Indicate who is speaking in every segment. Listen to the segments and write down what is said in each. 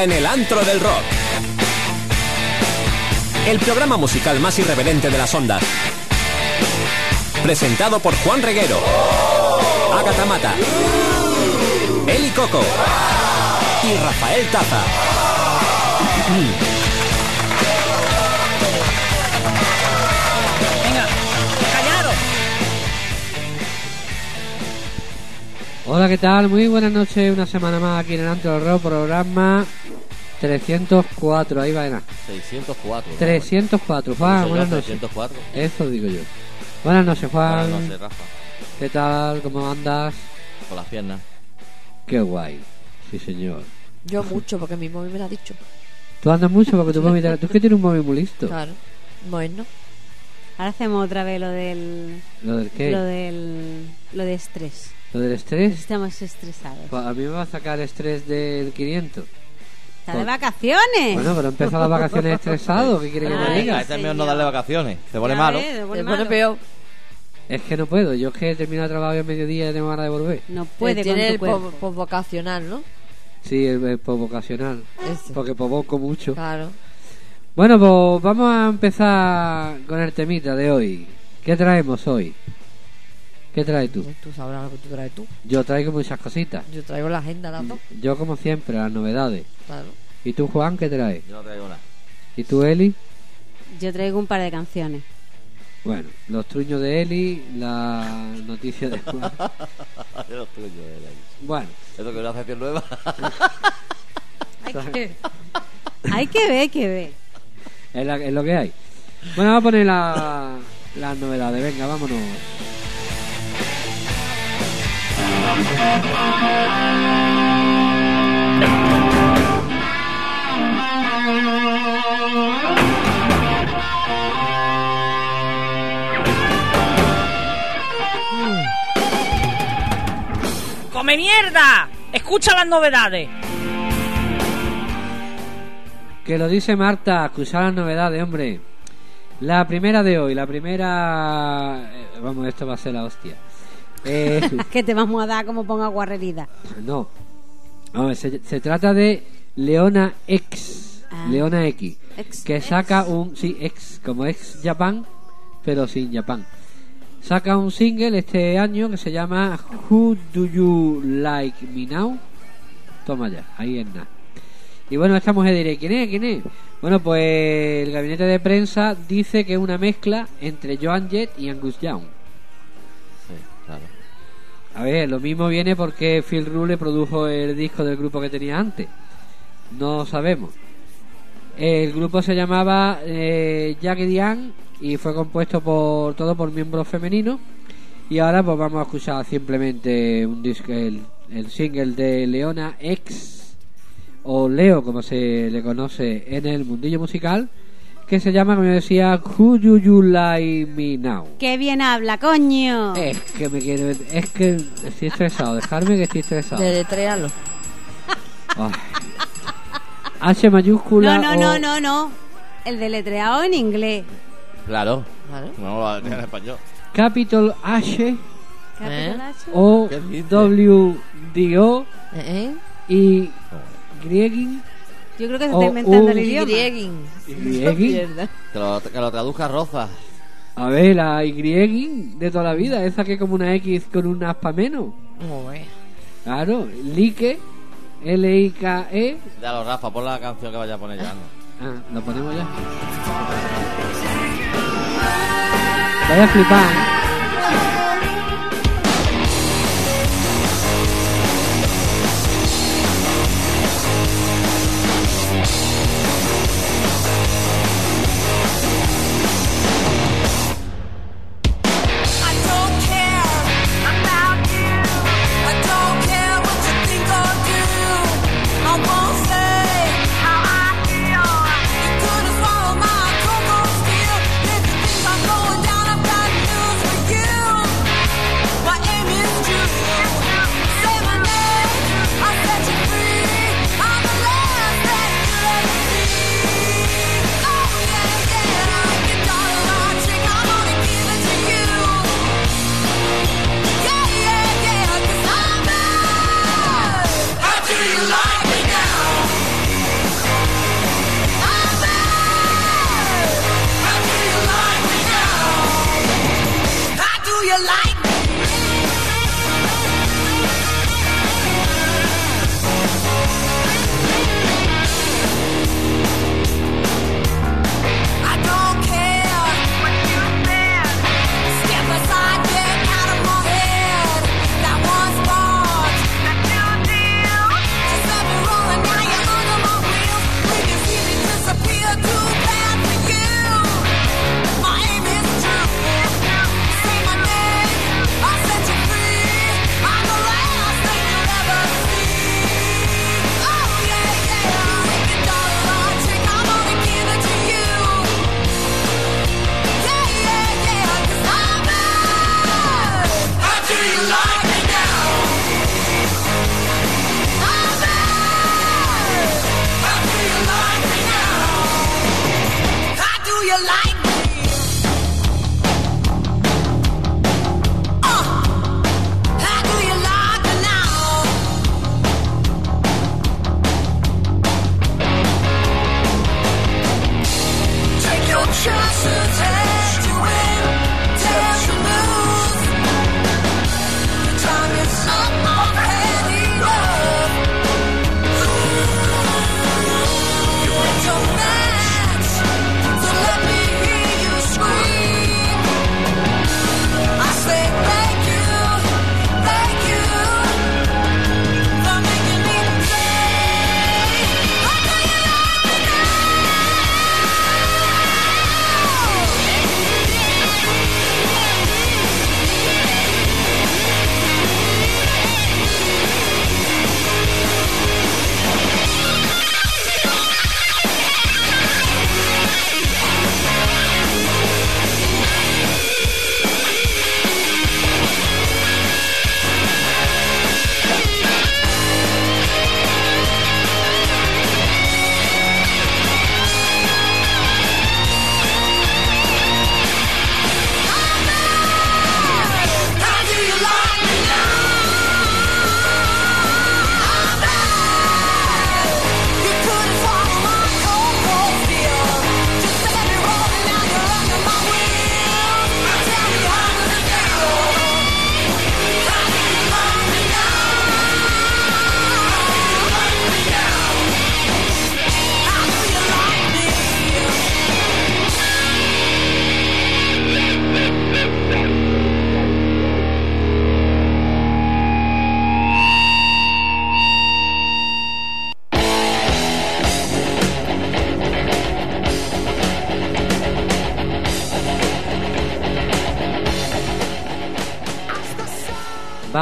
Speaker 1: en el antro del rock. El programa musical más irreverente de las ondas. Presentado por Juan Reguero, Agatha Mata, Eli Coco y Rafael Taza.
Speaker 2: Hola, ¿qué tal? Muy buenas noches, una semana más aquí en el Antro del Rock, programa 304, ahí va, nada.
Speaker 3: 604. ¿no?
Speaker 2: 304, Juan, buenas noches.
Speaker 3: 604.
Speaker 2: Eso digo yo. Buenas noches, Juan.
Speaker 3: Buenas noches, Rafa.
Speaker 2: ¿Qué tal? ¿Cómo andas?
Speaker 3: Con las piernas.
Speaker 2: Qué guay. Sí, señor.
Speaker 4: Yo mucho, porque mi móvil me lo ha dicho.
Speaker 2: Tú andas mucho porque tu móvil... te- Tú es que tienes un móvil muy listo.
Speaker 4: Claro. Bueno,
Speaker 5: Ahora hacemos otra vez lo del.
Speaker 2: ¿Lo del qué?
Speaker 5: Lo del. Lo de estrés.
Speaker 2: ¿Lo del estrés?
Speaker 5: Estamos estresados.
Speaker 2: Pues a mí me va a sacar estrés del 500.
Speaker 5: ¡Está de vacaciones!
Speaker 2: Bueno, pero empieza las vacaciones estresado. ¿Qué quiere que te
Speaker 5: Ay,
Speaker 2: diga?
Speaker 3: Este es mejor
Speaker 5: señor.
Speaker 3: no darle vacaciones. Se pone
Speaker 5: Ya
Speaker 3: malo.
Speaker 5: ves, se pone malo.
Speaker 4: peor.
Speaker 2: Es que no puedo. Yo es que he terminado de trabajar a mediodía y tengo ganas de volver.
Speaker 5: No puede con
Speaker 4: Tiene
Speaker 5: tu
Speaker 4: el
Speaker 5: cuerpo.
Speaker 4: po- postvocacional, ¿no?
Speaker 2: Sí, el, el vocacional.
Speaker 4: Ese.
Speaker 2: Porque provoco mucho.
Speaker 4: Claro.
Speaker 2: Bueno, pues vamos a empezar con el temita de hoy. ¿Qué traemos hoy? ¿Qué traes tú?
Speaker 4: Pues Tú sabrás lo que tú traes tú.
Speaker 2: Yo traigo muchas cositas.
Speaker 4: Yo traigo la agenda, las dos.
Speaker 2: Yo, como siempre, las novedades.
Speaker 4: Claro.
Speaker 2: ¿Y tú, Juan, qué traes?
Speaker 3: Yo no traigo nada.
Speaker 2: ¿Y tú, Eli?
Speaker 5: Yo traigo un par de canciones.
Speaker 2: Bueno, los truños de Eli, la noticia de Juan.
Speaker 3: De los tuyos, eh, ahí.
Speaker 2: Bueno,
Speaker 3: Eso que es una sección nueva.
Speaker 5: Hay que, hay que ver, hay que ver.
Speaker 2: es, la- es lo que hay. Bueno, vamos a poner la- las novedades. Venga, vámonos.
Speaker 6: ¡Come mierda! Escucha las novedades.
Speaker 2: Que lo dice Marta, escuchar las novedades, hombre. La primera de hoy, la primera... eh, Vamos, esto va a ser la hostia. Eh,
Speaker 5: que te vamos a dar como ponga guarrerida.
Speaker 2: no. Se, se trata de Leona X.
Speaker 5: Ah.
Speaker 2: Leona X. Que saca un... Sí, X, como ex Japan, pero sin Japan. Saca un single este año que se llama Who Do You Like Me Now? Toma ya, ahí es nada. Y bueno, esta mujer diré, ¿quién es? ¿Quién es? Bueno, pues el gabinete de prensa dice que es una mezcla entre Joan Jett y Angus Young. A ver, lo mismo viene porque Phil Rule produjo el disco del grupo que tenía antes. No sabemos. El grupo se llamaba eh, Jackie Diane y fue compuesto por todo por miembros femeninos. Y ahora pues vamos a escuchar simplemente un disco, el, el single de Leona X o Leo como se le conoce en el mundillo musical que se llama como yo decía Who Do You Like Me Now.
Speaker 5: ¡Qué bien habla, coño!
Speaker 2: Es que me quiero. Es que estoy estresado. Dejarme que estoy estresado.
Speaker 4: Deletréalo.
Speaker 2: H mayúscula.
Speaker 5: no, no,
Speaker 2: o
Speaker 5: no, no, no. El deletreado en inglés.
Speaker 3: Claro. No lo en español.
Speaker 2: Capital H
Speaker 5: Capital H.
Speaker 2: o. W D O
Speaker 4: ¿Eh?
Speaker 2: y Griegin.
Speaker 5: Yo creo que se está inventando el
Speaker 2: un-
Speaker 5: idioma.
Speaker 4: Mierda.
Speaker 3: Que lo, que lo traduzca Roza.
Speaker 2: A ver, la Y de toda la vida. Esa que es como una X con una aspa menos. Claro. Like. L-I-K-E.
Speaker 3: Ya lo Rafa, pon la canción que vaya a poner ya.
Speaker 2: Ah, lo ponemos ya. Vaya a flipar. ¿eh?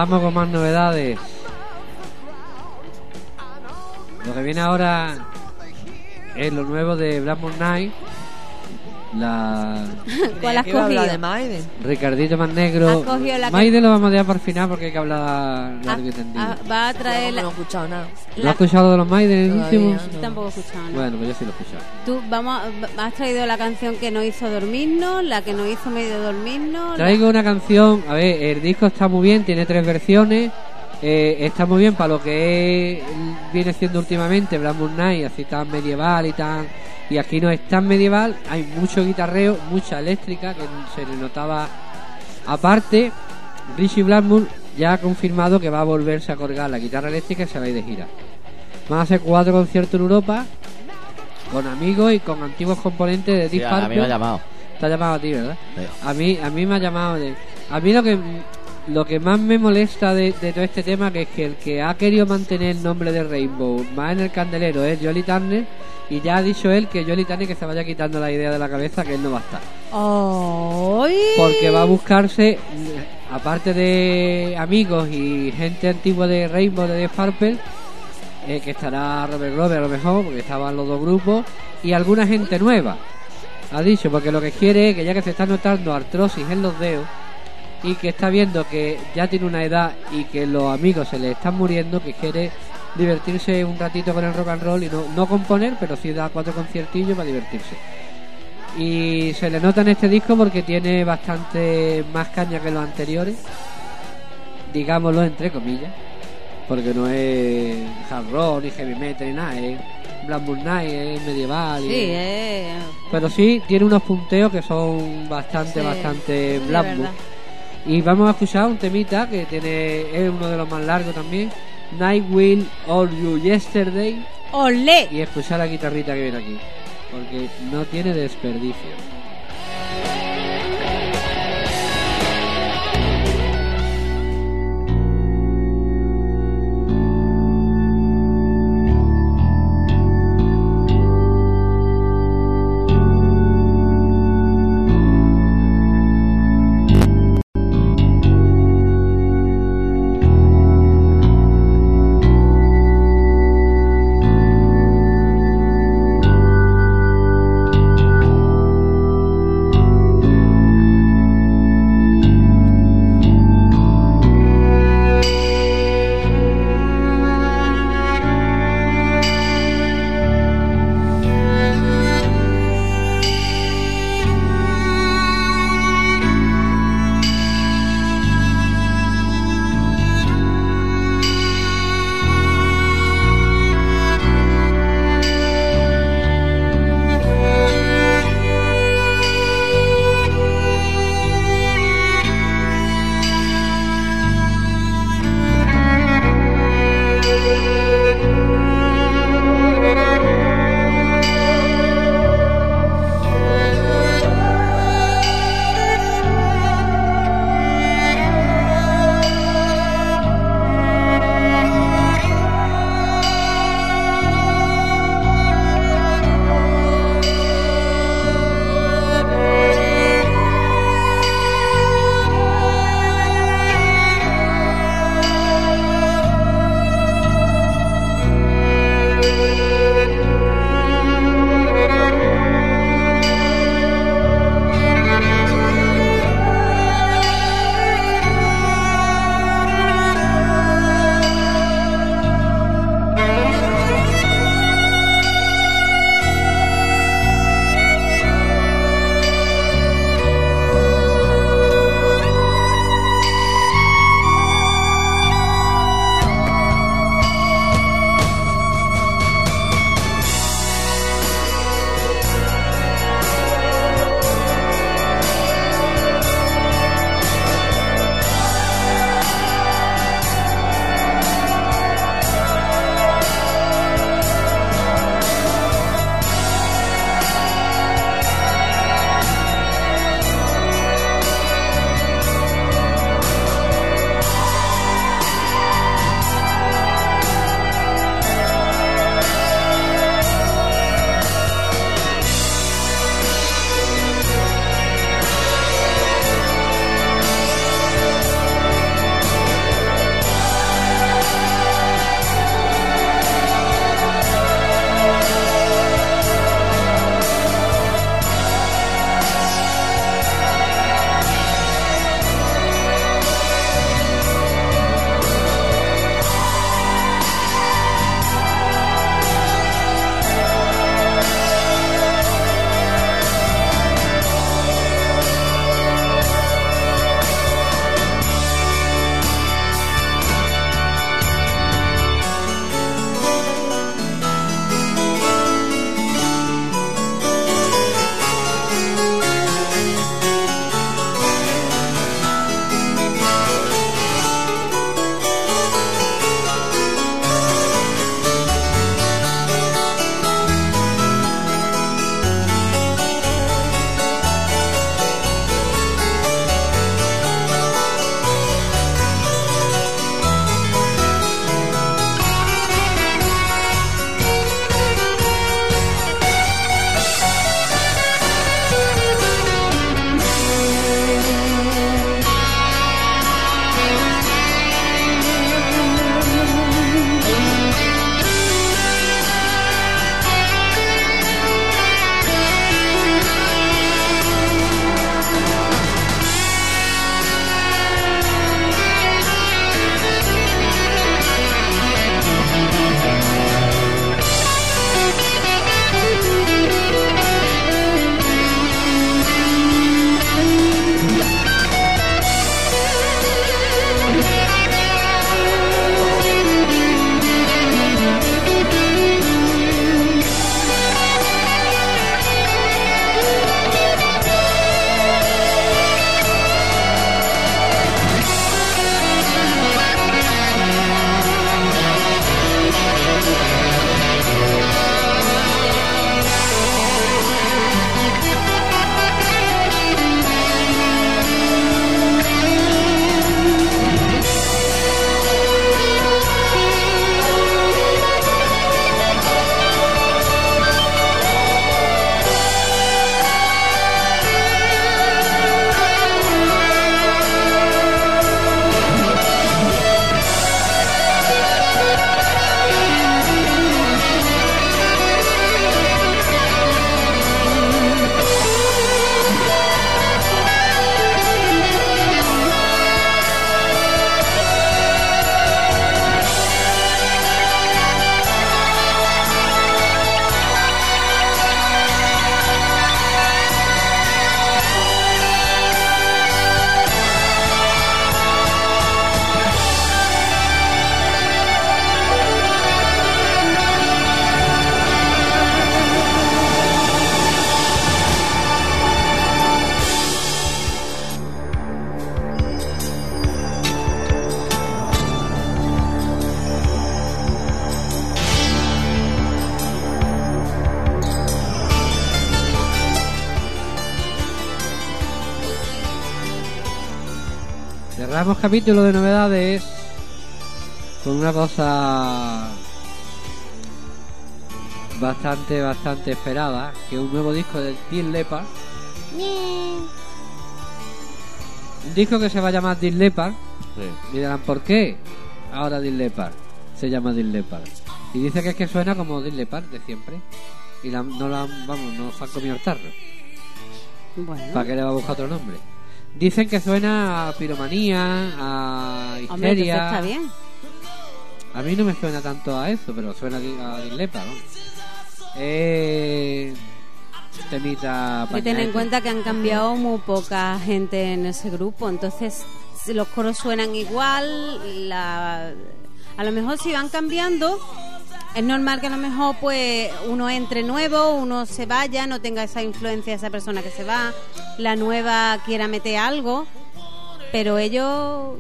Speaker 2: Vamos con más novedades. Lo que viene ahora es lo nuevo de Black Moon Knight. La
Speaker 5: ¿Cuál has cogido?
Speaker 4: de Maiden.
Speaker 2: Ricardito más negro.
Speaker 5: La que-
Speaker 2: Maide lo vamos a dejar para el final porque hay que hablar
Speaker 5: Ah,
Speaker 2: largo y tendido.
Speaker 5: ah, va a traer la...
Speaker 4: no he escuchado nada.
Speaker 2: ¿No
Speaker 5: la-
Speaker 2: has escuchado de los Maiden el último?
Speaker 4: no.
Speaker 5: Tampoco he escuchado, ¿no?
Speaker 2: Bueno, pues yo sí lo he escuchado.
Speaker 5: Tú, vamos, a- has traído la canción que nos hizo dormirnos, la que nos hizo medio dormirnos. la-
Speaker 2: Traigo una canción, a ver, el disco está muy bien, tiene tres versiones, eh, está muy bien para lo que viene siendo últimamente Black Moon Knight, así tan medieval y tan... Y aquí no es tan medieval, hay mucho guitarreo, mucha eléctrica, que se le notaba... Aparte, Richie Blackmore ya ha confirmado que va a volverse a colgar la guitarra eléctrica y se va a ir de gira. Van a hacer cuatro conciertos en Europa, con amigos y con antiguos componentes de
Speaker 3: Sí,
Speaker 2: Deep
Speaker 3: a, a mí me ha llamado.
Speaker 2: Te ha llamado a ti, ¿verdad?
Speaker 3: Sí.
Speaker 2: A mí, a mí me ha llamado. de- a mí lo que lo que más me molesta de, de todo este tema que es que el que ha querido mantener el nombre de Rainbow más en el candelero es Jolly Turner y ya ha dicho él que Jolly Turner que se vaya quitando la idea de la cabeza que él no va a estar
Speaker 5: ¡Ay!
Speaker 2: porque va a buscarse aparte de amigos y gente antigua de Rainbow de Death Purple eh, que estará Robert Robert a lo mejor porque estaban los dos grupos y alguna gente nueva ha dicho porque lo que quiere es que ya que se está notando artrosis en los dedos y que está viendo que ya tiene una edad y que los amigos se le están muriendo que quiere divertirse un ratito con el rock and roll y no, no componer pero sí dar cuatro conciertillos para divertirse y se le nota en este disco porque tiene bastante más caña que los anteriores digámoslo entre comillas porque no es hard rock ni heavy metal ni nada es Black Moon Knight es medieval y
Speaker 5: Sí,
Speaker 2: es-
Speaker 5: eh.
Speaker 2: pero sí tiene unos punteos que son bastante
Speaker 5: Sí,
Speaker 2: bastante
Speaker 5: verdad.
Speaker 2: Y vamos a escuchar un temita que tiene es uno de los más largos también. Night Will All You Yesterday.
Speaker 5: ¡Olé!
Speaker 2: y escuchar la guitarrita que viene aquí porque no tiene desperdicio capítulo de novedades con una cosa bastante, bastante esperada, que es un nuevo disco de Deep Leppard. Un disco que se va a llamar Deep Leppard.
Speaker 3: Sí.
Speaker 2: Y dirán, ¿por qué? Ahora Leppard se llama Leppard. Y dice que es que suena como Leppard de siempre. Y la- no la han- vamos, no se han comido el tarro.
Speaker 5: Bueno,
Speaker 2: ¿Para qué le va a buscar otro nombre? Dicen que suena a piromanía, a
Speaker 5: hombre, entonces
Speaker 2: histeria.
Speaker 5: está bien.
Speaker 2: A mí no me suena tanto a eso, pero suena a a Dislepa, ¿no? Eh, temita
Speaker 5: que tener en cuenta que han cambiado muy poca gente en ese grupo, entonces si los coros suenan igual, la... a lo mejor si van cambiando, es normal que a lo mejor pues uno entre nuevo, uno se vaya, no tenga esa influencia de esa persona que se va, la nueva quiera meter algo, pero ellos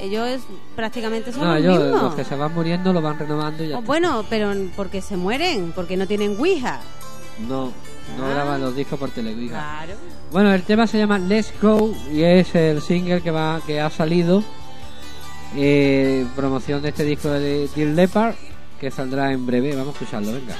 Speaker 5: ellos es- prácticamente son
Speaker 2: No,
Speaker 5: los
Speaker 2: ellos,
Speaker 5: mismos.
Speaker 2: los que se van muriendo lo van renovando y ya
Speaker 5: Oh, bueno, pero porque se mueren, porque no tienen Ouija.
Speaker 2: No, no
Speaker 5: Ah.
Speaker 2: graban los discos por televisión.
Speaker 5: Claro.
Speaker 2: Bueno, el tema se llama Let's Go y es el single que va que ha salido eh, promoción de este disco de Dear Leopard que saldrá en breve. Vamos a escucharlo, venga.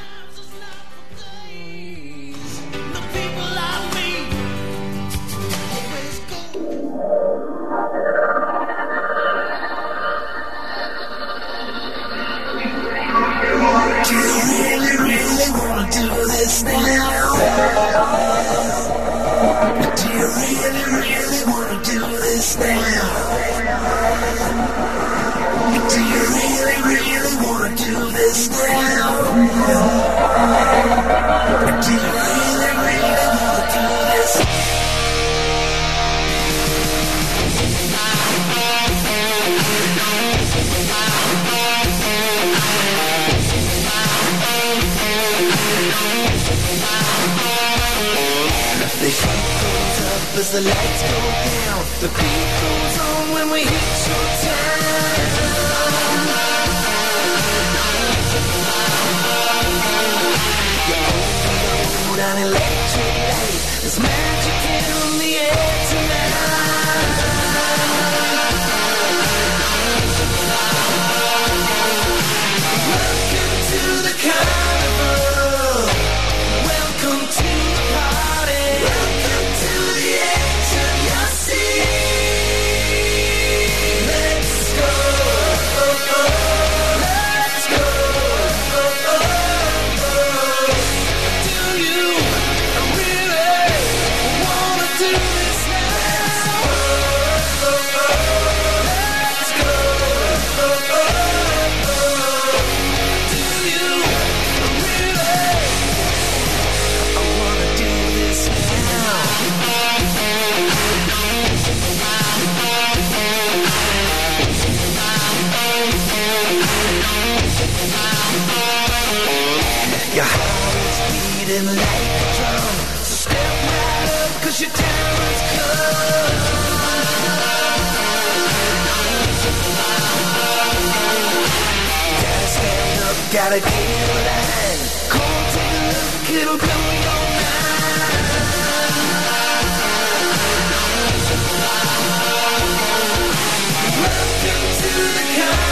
Speaker 7: As the lights go down. The beat goes on when we hit your Got a deadline. Come take a look, it'll blow your mind. Welcome to the
Speaker 6: con.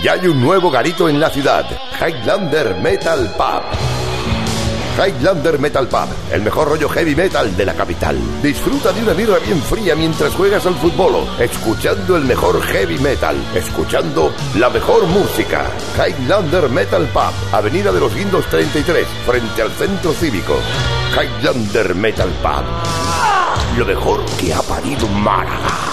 Speaker 8: Ya hay un nuevo garito en la ciudad, Highlander Metal Pub. Highlander Metal Pub, el mejor rollo heavy metal de la capital. Disfruta de una birra bien fría mientras juegas al fútbol, escuchando el mejor heavy metal, escuchando la mejor música. Highlander Metal Pub, Avenida de los Guindos 33, frente al Centro Cívico. Highlander Metal Pub, lo mejor que ha parido Málaga.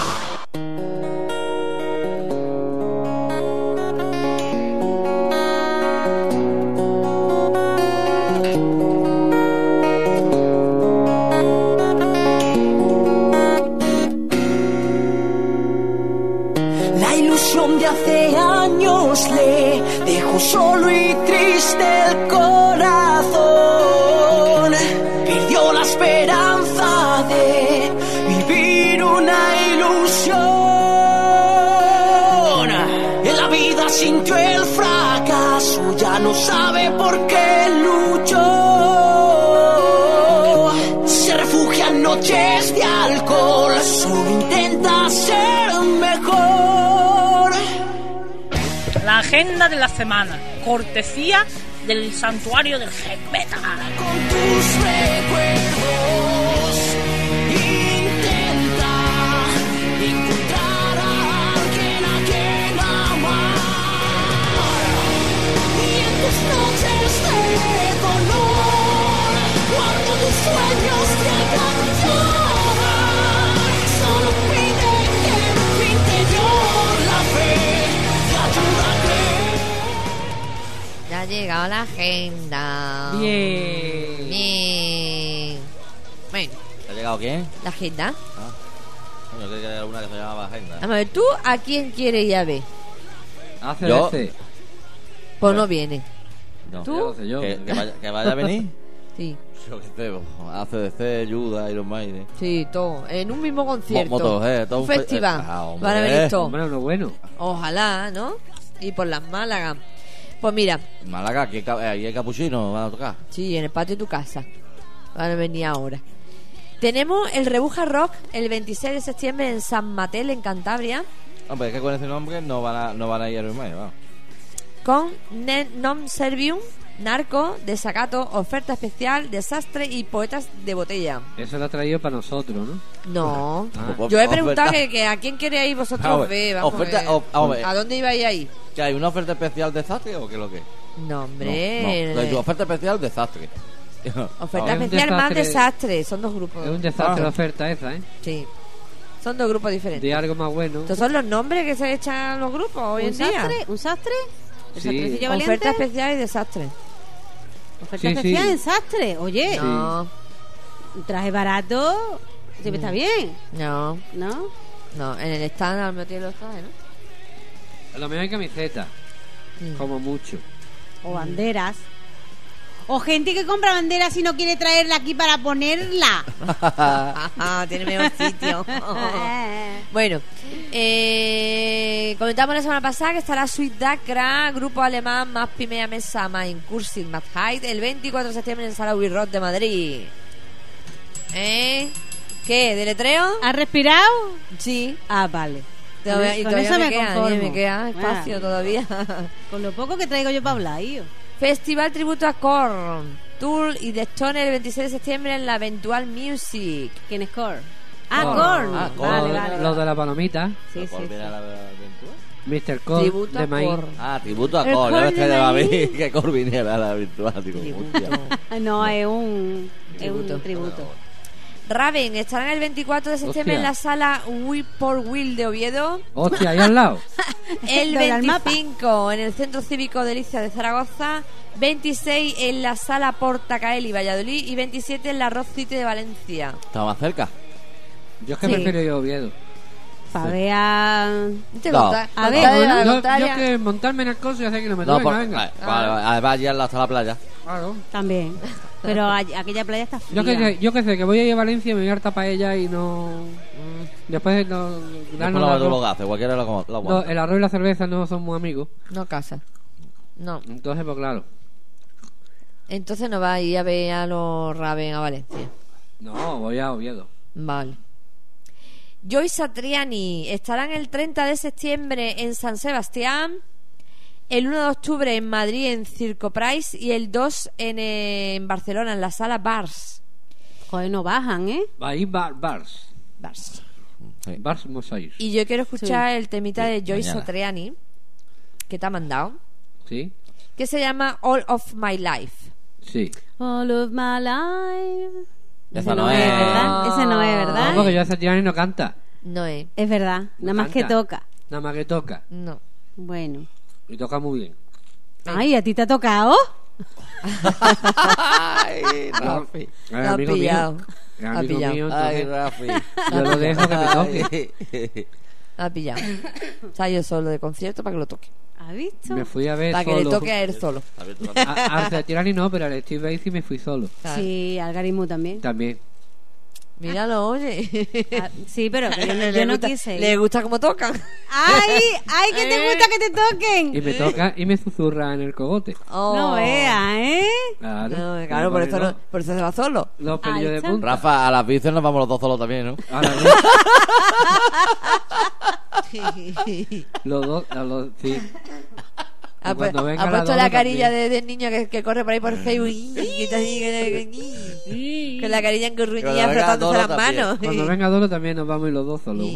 Speaker 6: Semana. Cortesía del santuario del
Speaker 9: recuerdos.
Speaker 4: Ha llegado la agenda.
Speaker 2: Bien.
Speaker 4: Bien. Bueno,
Speaker 3: ¿Ha llegado quién?
Speaker 4: la agenda.
Speaker 3: Coño, creo que era una que se llamaba Agenda.
Speaker 4: Vamos a ver, ¿tú a quién quieres ir a ver?
Speaker 2: Hace
Speaker 3: Yo-.
Speaker 4: Pues no viene.
Speaker 3: No.
Speaker 4: ¿Tú?
Speaker 2: Yo.
Speaker 3: ¿Que, que vaya, que vaya a venir?
Speaker 4: Sí,
Speaker 3: Yo qué sé, ACDC, Judas, Iron Maiden.
Speaker 4: sí, todo. En un mismo concierto.
Speaker 3: Mo- Motorhead, todo
Speaker 4: un
Speaker 3: un fe-
Speaker 4: festival.
Speaker 3: eh, ah, hombre.
Speaker 4: Van a venir todos.
Speaker 2: Hombre, uno bueno.
Speaker 4: Ojalá, ¿no? Y por las Málaga. Pues mira,
Speaker 3: Málaga, aquí hay ca- ahí hay capuchino, van a tocar.
Speaker 4: sí, en el patio de tu casa. Van a venir ahora. Tenemos el Rebuja Rock el 26 de septiembre en San Matel, en Cantabria,
Speaker 3: Hombre, es que con ese nombre no van a, no van a ir a vamos.
Speaker 4: con Ne- Non Servium, Narco, Desacato, Oferta Especial, Desastre y Poetas de Botella.
Speaker 2: Eso lo ha traído para nosotros, ¿no?
Speaker 4: No.
Speaker 2: Ah.
Speaker 4: Yo he preguntado que, que a quién queréis vosotros
Speaker 3: Vamos a ver.
Speaker 4: Vamos
Speaker 3: oferta-
Speaker 4: a, ver.
Speaker 3: of- vamos a ver.
Speaker 4: ¿A dónde ibais ahí?
Speaker 3: ¿Que hay una oferta especial de desastre o qué es lo que?
Speaker 4: No, hombre.
Speaker 3: No, no. La oferta especial desastre.
Speaker 4: Oferta
Speaker 2: Es un
Speaker 4: especial más
Speaker 2: desastre.
Speaker 4: desastre. Son dos grupos.
Speaker 2: Es un desastre
Speaker 3: Ah.
Speaker 2: la oferta esa, ¿eh?
Speaker 4: Sí. Son dos grupos diferentes.
Speaker 2: De algo más bueno.
Speaker 4: Estos son los nombres que se echan a los grupos hoy
Speaker 5: ¿Un
Speaker 4: en día.
Speaker 5: sastre? ¿Un sastre? ¿El
Speaker 2: Sí.
Speaker 5: sastrecillo valiente?
Speaker 4: Oferta especial y desastre.
Speaker 5: Oferta
Speaker 2: Sí,
Speaker 5: especial
Speaker 2: sí.
Speaker 5: en sastre. Oye,
Speaker 4: No,
Speaker 5: un traje barato siempre está bien,
Speaker 4: no,
Speaker 5: ¿no?
Speaker 4: no. En el stand al meter los trajes, ¿no?
Speaker 2: A lo mejor hay camiseta,
Speaker 4: Mm.
Speaker 2: como mucho.
Speaker 5: O banderas. O gente que compra banderas y no quiere traerla aquí para ponerla.
Speaker 4: Ajá, tiene mejor sitio. bueno, eh, comentamos la semana pasada que estará Sweet Dacra, grupo alemán más pimea mesa más incursive más height, el 24 de septiembre en Sala Rock de Madrid. ¿Eh? ¿Qué? ¿Deletreo?
Speaker 5: ¿Has respirado?
Speaker 4: Sí.
Speaker 5: Ah, vale.
Speaker 4: Todavía, y todavía me, queda, me espacio
Speaker 5: Ah.
Speaker 4: todavía.
Speaker 5: Con lo poco que traigo yo para hablar, yo.
Speaker 4: Festival Tributo a Korn, Tool y The Stone el 26 de septiembre en la Eventual Music.
Speaker 5: ¿Quién es Core? Ah,
Speaker 4: Korn.
Speaker 5: Korn.
Speaker 3: Ah, Korn.
Speaker 5: Vale,
Speaker 2: Los-
Speaker 5: vale.
Speaker 2: Los de la palomita,
Speaker 5: Sí, sí,
Speaker 3: ¿Cuál
Speaker 5: sí.
Speaker 3: la?
Speaker 2: Mr. Cole,
Speaker 4: Tributo
Speaker 2: de maíz.
Speaker 4: Korn.
Speaker 3: Ah, tributo a
Speaker 5: El
Speaker 3: Cor.
Speaker 5: Cor
Speaker 3: Es que
Speaker 5: de
Speaker 3: a mí que Cor viniera a la virtual. Digo,
Speaker 5: No, es un tributo.
Speaker 4: Tributo.
Speaker 5: un tributo.
Speaker 4: Raven estarán el 24 de septiembre
Speaker 2: Hostia.
Speaker 4: en la sala We por Will de Oviedo.
Speaker 2: Hostia, ahí al lado.
Speaker 4: El
Speaker 5: Dobla el mapa.
Speaker 4: 25 en el Centro Cívico de Licia de Zaragoza, 26 en la Sala Portacaeli Valladolid y 27 en la Rock City de Valencia.
Speaker 3: Estaba más cerca.
Speaker 2: Yo es que
Speaker 4: Sí.
Speaker 2: prefiero ir a Oviedo.
Speaker 5: Para ver a...
Speaker 4: ¿Te
Speaker 3: No.
Speaker 4: gusta?
Speaker 5: A
Speaker 4: ¿Te
Speaker 5: ver,
Speaker 4: de la
Speaker 2: yo, yo que montarme en el coche y hacer kilómetros.
Speaker 3: No,
Speaker 2: venga,
Speaker 3: por-
Speaker 2: venga.
Speaker 3: vale, vale, vale, además llegarla hasta la playa.
Speaker 2: Claro.
Speaker 5: También. Pero a- aquella playa está fría.
Speaker 2: Yo que, sé- yo que sé, que voy a ir a Valencia y me voy a hartar para ella y no... Después no...
Speaker 3: Después
Speaker 2: darnos
Speaker 3: lo lo
Speaker 2: arroz.
Speaker 3: haces, cualquiera lo, lo
Speaker 2: No, el arroz y la cerveza no son muy amigos.
Speaker 4: No casa. No.
Speaker 2: Entonces, pues claro.
Speaker 4: Entonces no va a ir a ver a los Raven a Valencia.
Speaker 2: No, voy a Oviedo.
Speaker 4: Vale. Joy Satriani estarán el 30 de septiembre en San Sebastián, el 1 de octubre en Madrid en Circo Price y el 2 en, en Barcelona en la sala Bars.
Speaker 5: Joder, no bajan, ¿eh?
Speaker 2: Ahí bar, bars.
Speaker 4: Bars.
Speaker 3: Sí.
Speaker 2: Bars Mosaic.
Speaker 4: Y yo quiero escuchar el temita de Joy
Speaker 3: mañana.
Speaker 4: Satriani que te ha mandado,
Speaker 2: ¿Sí?
Speaker 4: que se llama All of My Life.
Speaker 2: Sí.
Speaker 5: All of my life.
Speaker 3: Esa no es.
Speaker 5: ¿verdad? Ese no es, ¿verdad?
Speaker 2: No, porque yo no canta.
Speaker 4: No es.
Speaker 5: Es verdad. Nada más que toca.
Speaker 2: Nada más que toca.
Speaker 4: No.
Speaker 5: Bueno.
Speaker 2: Y toca muy bien.
Speaker 5: Ay, ¿a ti te ha tocado?
Speaker 3: Ay, Rafi.
Speaker 4: Lo ha
Speaker 2: amigo
Speaker 4: pillado.
Speaker 2: mío.
Speaker 4: Ha pillado.
Speaker 2: mío,
Speaker 3: Ay, Rafi.
Speaker 2: yo lo dejo que me toque.
Speaker 4: Ha pillado. O sea, yo solo de concierto para que lo toque.
Speaker 5: ¿Has visto?
Speaker 2: Me fui a ver
Speaker 4: Para que le
Speaker 2: solo.
Speaker 4: toque a él solo.
Speaker 2: A- Al Satriani no, pero al Steve Aoki me fui solo.
Speaker 4: Claro.
Speaker 5: Sí, al Garimu también.
Speaker 2: También.
Speaker 4: Míralo, oye.
Speaker 5: Ah, sí, pero que yo, no-
Speaker 4: le,
Speaker 5: yo no
Speaker 4: gusta,
Speaker 5: quise. ir.
Speaker 4: le gusta cómo tocan.
Speaker 5: ¡Ay! ¡Ay, que te gusta que te toquen!
Speaker 2: Y me toca y me susurra en el cogote.
Speaker 4: Oh.
Speaker 5: No veas, ¿eh?
Speaker 2: Claro.
Speaker 4: No, claro, por eso, no, por eso se va solo.
Speaker 2: Los pelillos
Speaker 5: Ahí
Speaker 2: de
Speaker 5: está.
Speaker 2: punta.
Speaker 3: Rafa, a las bicis nos vamos los dos solos también, ¿no?
Speaker 2: Ahora, los dos, a los, sí.
Speaker 4: Ha, puesto la carilla
Speaker 2: también.
Speaker 4: de, del niño que, que corre por ahí por Facebook. que- que- Con la carilla
Speaker 3: Cuando
Speaker 4: encurruñida
Speaker 3: venga
Speaker 4: frotándose las manos.
Speaker 2: Cuando venga Doro también nos vamos y los dos solos.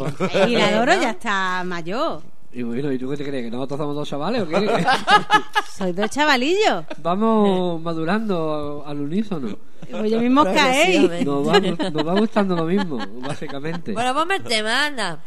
Speaker 5: Y la Doro ya está mayor.
Speaker 2: Y bueno, ¿y tú qué te crees? ¿Que nosotros somos dos chavales o qué?
Speaker 5: Soy dos chavalillos.
Speaker 2: Vamos madurando al unísono.
Speaker 5: Pues yo mismo caéis.
Speaker 2: Nos va, nos va gustando lo mismo, básicamente.
Speaker 4: Bueno, ponme el tema, anda.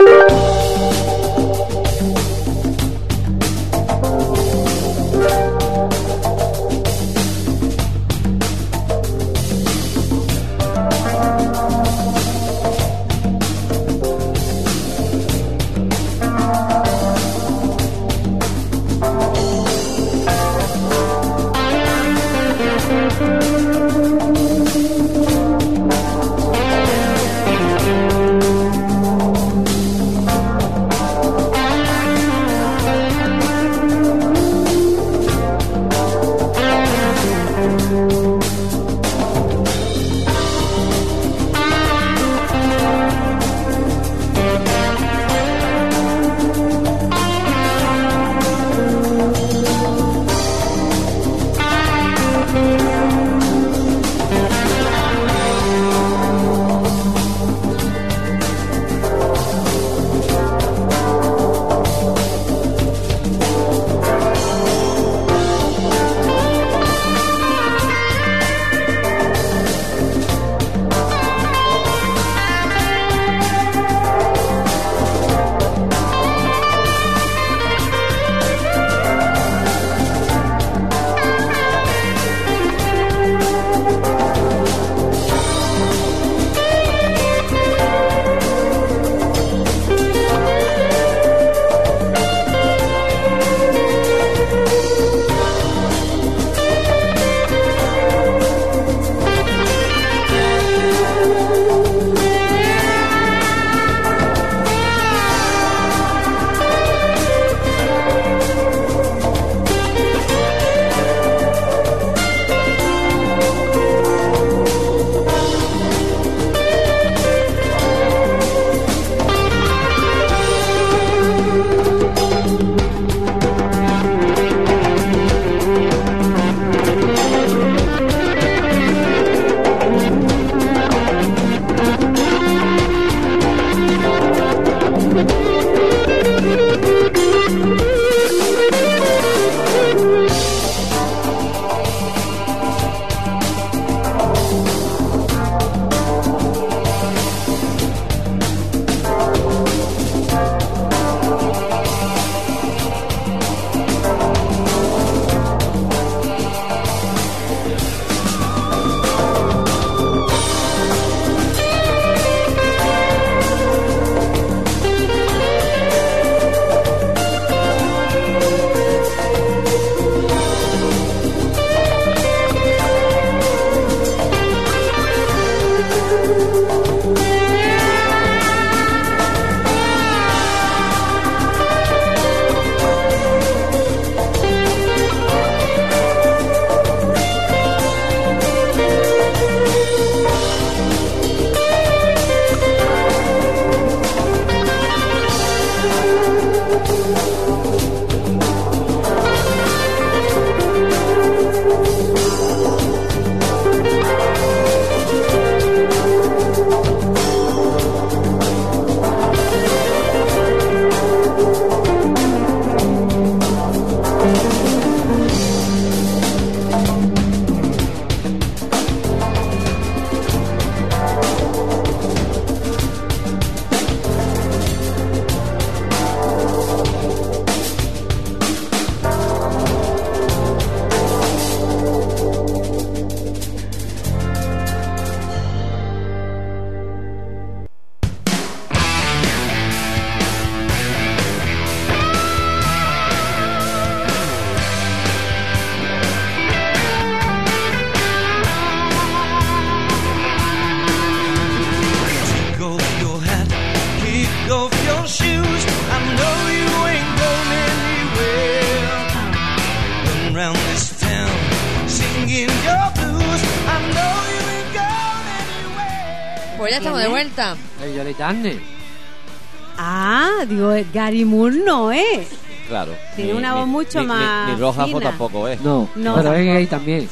Speaker 5: Ah, digo, Gary Moore no es.
Speaker 3: Claro.
Speaker 5: Tiene
Speaker 3: Ni-
Speaker 5: una voz
Speaker 3: ni-
Speaker 5: mucho
Speaker 3: ni-
Speaker 5: más
Speaker 3: Ni, Roja
Speaker 5: fina.
Speaker 3: tampoco es.
Speaker 2: No,
Speaker 5: No,
Speaker 2: pero es
Speaker 5: tampoco.
Speaker 2: gay también.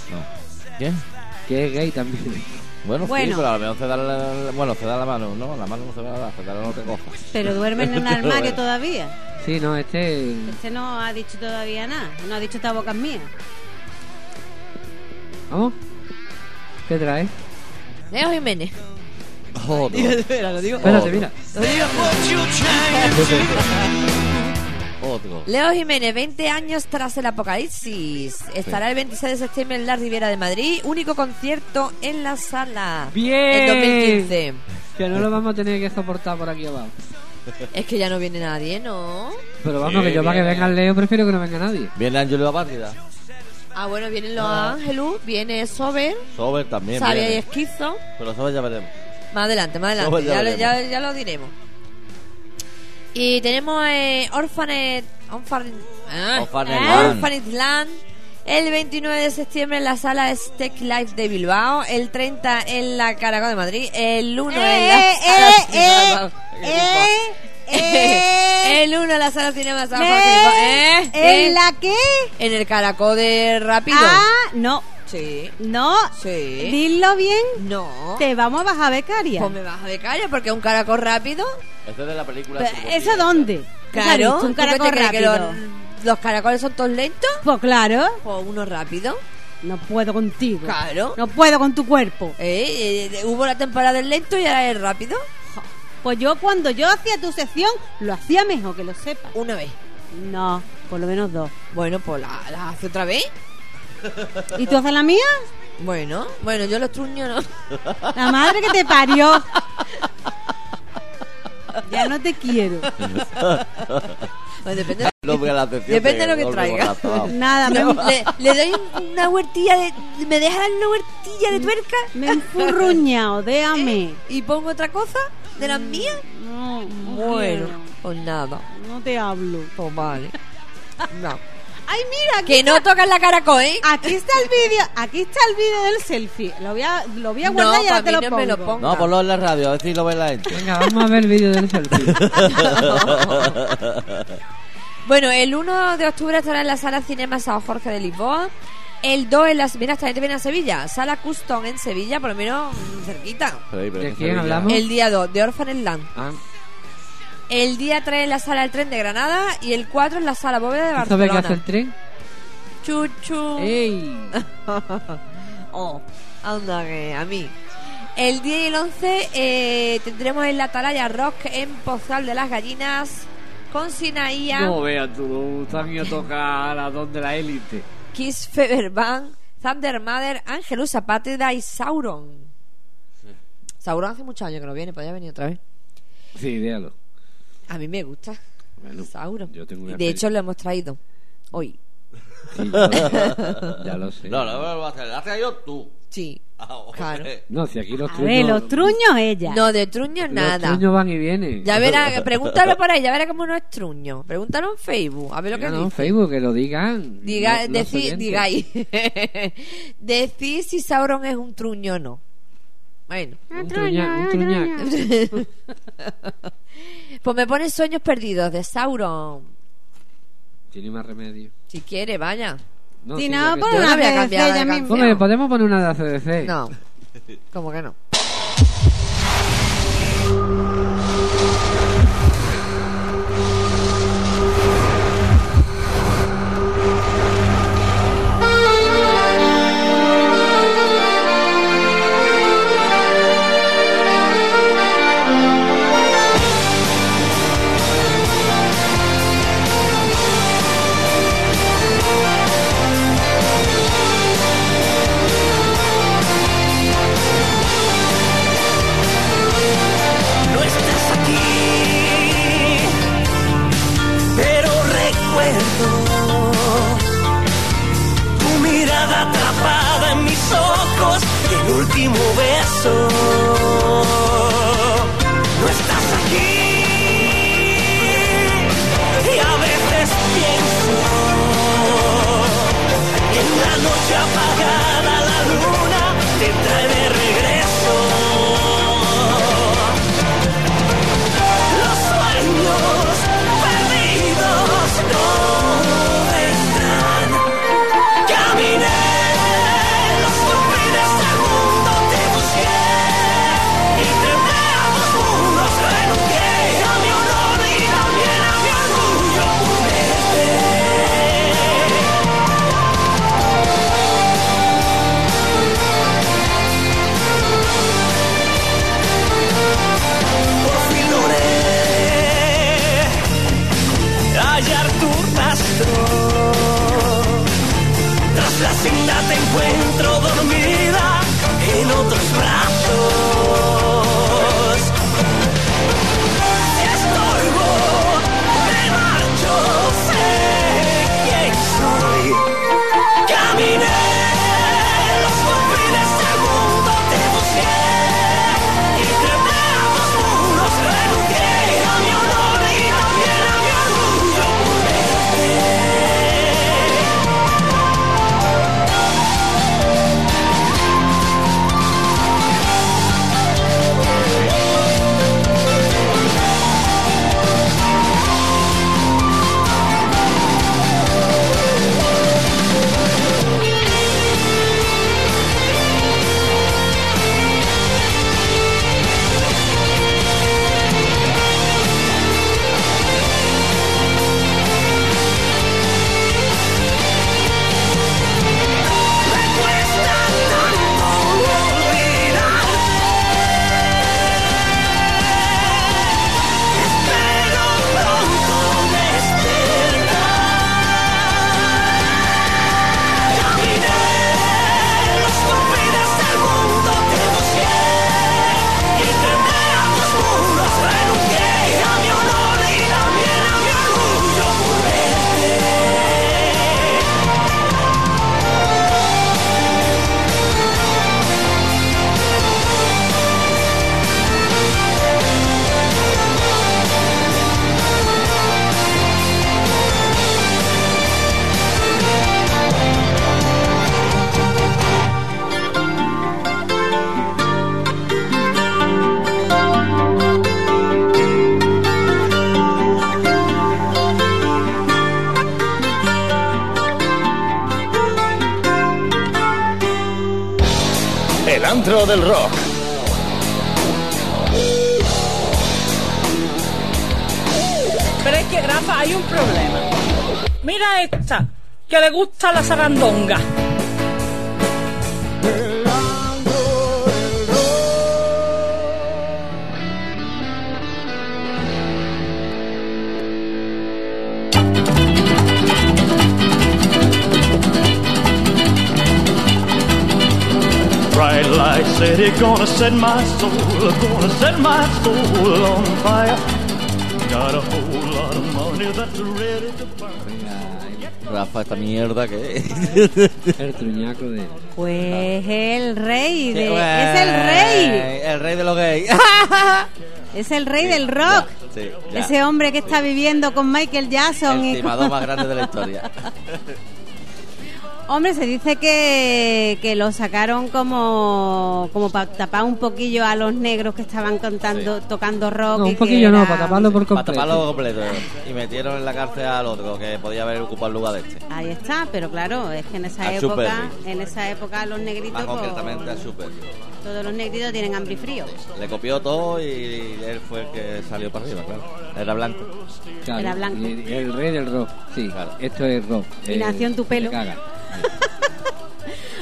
Speaker 3: ¿Quién?
Speaker 2: Que es gay también.
Speaker 3: Bueno,
Speaker 5: Bueno.
Speaker 3: sí, pero a lo mejor se da la, bueno, se da la mano. No, la mano no se va a dar, se da la otra cosa.
Speaker 5: Pero duerme en un armario todavía.
Speaker 2: Sí, no, este.
Speaker 5: Este no ha dicho todavía nada. No ha dicho esta boca es mía.
Speaker 2: ¿Vamos? ¿Qué traes?
Speaker 4: Leo Jiménez.
Speaker 3: Otro.
Speaker 4: Espera, lo digo.
Speaker 2: Espérate, mira.
Speaker 4: Lo digo.
Speaker 3: Otro.
Speaker 4: Leo Jiménez, 20 años tras el apocalipsis. Estará el 26 de septiembre en la Riviera de Madrid. Único concierto en la sala.
Speaker 2: ¡Bien!
Speaker 4: En 2015.
Speaker 2: Que no lo vamos a tener que soportar por aquí abajo.
Speaker 4: Es que ya no viene nadie, ¿no?
Speaker 2: Pero vamos, que yo para que venga el Leo prefiero que no venga nadie.
Speaker 3: Viene Ángelo Apátrida.
Speaker 4: Ah, bueno, vienen los Ángelus, viene Sober,
Speaker 3: Sober también.
Speaker 4: Sabia y. Esquizo.
Speaker 3: Pero Sober ya veremos.
Speaker 4: Más adelante, más adelante.
Speaker 3: Ya
Speaker 4: Ya, lo- ya, ya lo diremos. Y tenemos eh, Orphanet, Orphan- ah,
Speaker 3: Orphanet Land.
Speaker 4: Orphanet Land. El 29 de septiembre en la sala Steak Life de Bilbao. El 30 en la Caracol de Madrid. El 1 en la
Speaker 5: Eh,
Speaker 4: sala
Speaker 5: eh,
Speaker 4: Cinema-
Speaker 5: eh, eh.
Speaker 4: El 1 en la sala Cinema San
Speaker 5: ¿Eh?
Speaker 4: Jorge. ¿Eh? ¿Eh?
Speaker 5: ¿En la qué?
Speaker 4: En el Caracol de Rápido.
Speaker 5: Ah, no.
Speaker 4: Sí.
Speaker 5: No.
Speaker 4: Sí.
Speaker 5: Dilo bien.
Speaker 4: No.
Speaker 5: Te vamos a bajar becaria.
Speaker 4: Pues me vas a becaria porque es un caracol rápido.
Speaker 3: Este es de la película.
Speaker 5: ¿Eso dónde? ¿Qué has
Speaker 4: Claro.
Speaker 5: Un
Speaker 4: ¿Tú qué te
Speaker 5: caracol rápido.
Speaker 4: los, los caracoles son todos lentos?
Speaker 5: Pues claro.
Speaker 4: Pues uno rápido.
Speaker 5: No puedo contigo.
Speaker 4: Claro.
Speaker 5: No puedo con tu cuerpo.
Speaker 4: Eh, eh, hubo la temporada del lento y ahora es rápido.
Speaker 5: Pues yo cuando yo hacía tu sección lo hacía mejor, que lo sepas.
Speaker 4: Una vez.
Speaker 5: No, por lo menos dos.
Speaker 4: Bueno, pues la, la hace otra vez.
Speaker 5: ¿Y tú haces la mía?
Speaker 4: Bueno, bueno, yo los truños no.
Speaker 5: La madre que te parió. Ya no te quiero.
Speaker 4: Pues depende,
Speaker 3: No voy a la
Speaker 4: depende de lo que traiga.
Speaker 5: Nada, me,
Speaker 4: Le, doy un- una huertilla de. ¿Me dejas una huertilla de tuerca?
Speaker 5: me he enfurruñado, déjame.
Speaker 4: ¿Y pongo otra cosa de las mías?
Speaker 5: No, no
Speaker 4: Bueno, pues nada.
Speaker 5: No te hablo.
Speaker 4: Pues vale. No.
Speaker 5: Ay, mira, aquí
Speaker 4: Que no
Speaker 5: está,
Speaker 4: tocan la caracol, ¿eh?
Speaker 5: aquí está el vídeo, aquí está el vídeo del selfie. Lo voy a, lo voy a
Speaker 4: No,
Speaker 5: guardar y ahora te lo
Speaker 4: no
Speaker 5: pongo.
Speaker 4: me lo pongo.
Speaker 3: No, ponlo en la radio, a ver si lo ve la gente.
Speaker 2: Venga, vamos a ver el vídeo del selfie.
Speaker 4: Bueno, el 1 de octubre estará en la sala Cinema San Jorge de Lisboa. El 2 en las. Mira, esta gente viene a Sevilla. Sala Custom en Sevilla, por lo menos cerquita.
Speaker 3: Pero, pero
Speaker 2: ¿De quién
Speaker 3: Sevilla-
Speaker 2: hablamos?
Speaker 4: El día 2 de Orphan Land.
Speaker 2: Ah,
Speaker 4: El día 3 en la sala El Tren de Granada. Y el 4 en la sala Bóveda de
Speaker 2: ¿Esto ve que hace el
Speaker 4: Barcelona.
Speaker 2: tren?
Speaker 4: Chuchu.
Speaker 2: ¡Ey!
Speaker 4: Oh, anda que a mí. El 10 y el 11 eh, tendremos en la Atalaya Rock en Pozal de las Gallinas con Sinaía,
Speaker 2: No veas tú, están ido a tocar a donde la élite.
Speaker 4: Kiss Feberband, Thunder Mother, Angelus Zapátida y Sauron. Sauron hace muchos años que no viene, podría venir otra vez.
Speaker 2: Sí, déjalo.
Speaker 4: A mí me gusta
Speaker 2: Bueno,
Speaker 4: Sauron.
Speaker 2: yo tengo una
Speaker 4: De hecho, lo hemos traído hoy.
Speaker 2: Sí, yo- ya lo sé.
Speaker 3: No, no, no lo vas a hacer. La has traído tú.
Speaker 4: Sí,
Speaker 3: Ah,
Speaker 4: claro.
Speaker 2: No, si aquí los
Speaker 5: A
Speaker 2: truños...
Speaker 5: ver, los truños ella.
Speaker 4: No, de truño
Speaker 2: los
Speaker 4: nada.
Speaker 2: truños van y vienen.
Speaker 4: Ya verá, pregúntalo por ahí, ya verá cómo no es truño. Pregúntalo en Facebook, a ver lo que
Speaker 2: Venga, no, en. Facebook, que lo digan.
Speaker 4: Diga,
Speaker 2: los
Speaker 4: decí- digáis. Decid si Sauron es un truño o no. Bueno.
Speaker 2: Un truñac, un truñac.
Speaker 4: Pues me pones Sueños Perdidos de Sauron.
Speaker 2: Tiene más remedio.
Speaker 4: Si quiere, vaya.
Speaker 2: No,
Speaker 5: Si no, pon
Speaker 2: está.
Speaker 5: una de.
Speaker 2: Hombre, podemos poner una de ACDC.
Speaker 4: No. ¿Cómo que? No
Speaker 10: Tras
Speaker 6: sarandonga.
Speaker 11: Bright light city, gonna set my soul,
Speaker 3: mierda que
Speaker 2: El truñaco de.
Speaker 5: Pues el rey de... Es el rey.
Speaker 3: El rey de los gays.
Speaker 5: Es el rey del rock.
Speaker 3: Sí, ya.
Speaker 5: Ese hombre que está viviendo con Michael Jackson.
Speaker 3: El
Speaker 5: y
Speaker 3: timador más grande de la historia.
Speaker 5: Hombre, se dice que, que lo sacaron como, como para tapar un poquillo a los negros que estaban cantando, tocando rock.
Speaker 2: No, un poquillo no, para taparlo por
Speaker 3: Para
Speaker 2: completo.
Speaker 3: taparlo completo. Y metieron en la cárcel al otro que podía haber ocupado el lugar de este.
Speaker 5: Ahí está, pero claro, es que en esa
Speaker 3: Al
Speaker 5: época, en esa época los negritos,
Speaker 3: Más
Speaker 5: pues,
Speaker 3: concretamente al Super.
Speaker 5: todos los negritos tienen hambre y frío.
Speaker 3: Le copió todo y él fue el que salió para arriba, claro. Era blanco.
Speaker 2: Claro,
Speaker 5: Era blanco.
Speaker 2: el rey del rock, sí. Esto es rock.
Speaker 5: Y
Speaker 2: eh,
Speaker 5: nació en tu pelo.
Speaker 2: caga.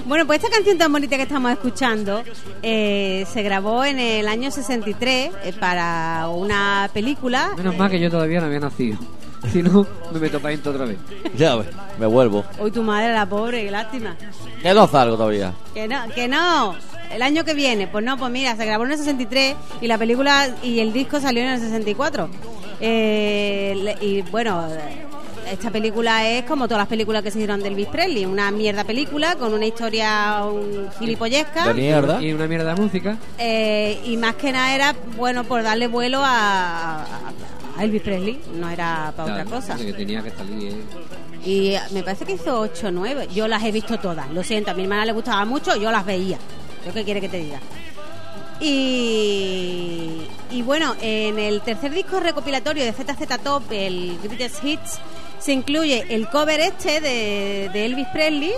Speaker 5: Bueno, pues esta canción tan bonita que estamos escuchando eh, se grabó en el año 63 eh, para una película.
Speaker 2: Menos mal que yo todavía no había nacido. Si no, me meto para adentro otra vez.
Speaker 3: Ya ves, me vuelvo.
Speaker 5: Hoy tu madre, la pobre, qué lástima.
Speaker 3: Que no salgo todavía.
Speaker 5: Que no, que no. El año que viene, pues no, pues mira, se grabó en el 63 y la película y el disco salió en el 64. Eh, y bueno, esta película es como todas las películas que se hicieron de Elvis Presley, una mierda película con una historia un, gilipollesca.
Speaker 2: Y una mierda de música.
Speaker 5: Eh, y más que nada era, bueno, por darle vuelo a, a Elvis Presley, no era para
Speaker 2: Claro,
Speaker 5: otra cosa.
Speaker 2: Que tenía que salir. eh.
Speaker 5: Y me parece que hizo 8 o 9. Yo las he visto todas. Lo siento, a mi hermana le gustaba mucho, yo las veía. ¿Yo qué quiere que te diga? Y, y bueno, en el tercer disco recopilatorio de ZZ Top, el Greatest Hits, se incluye el cover este de, de Elvis Presley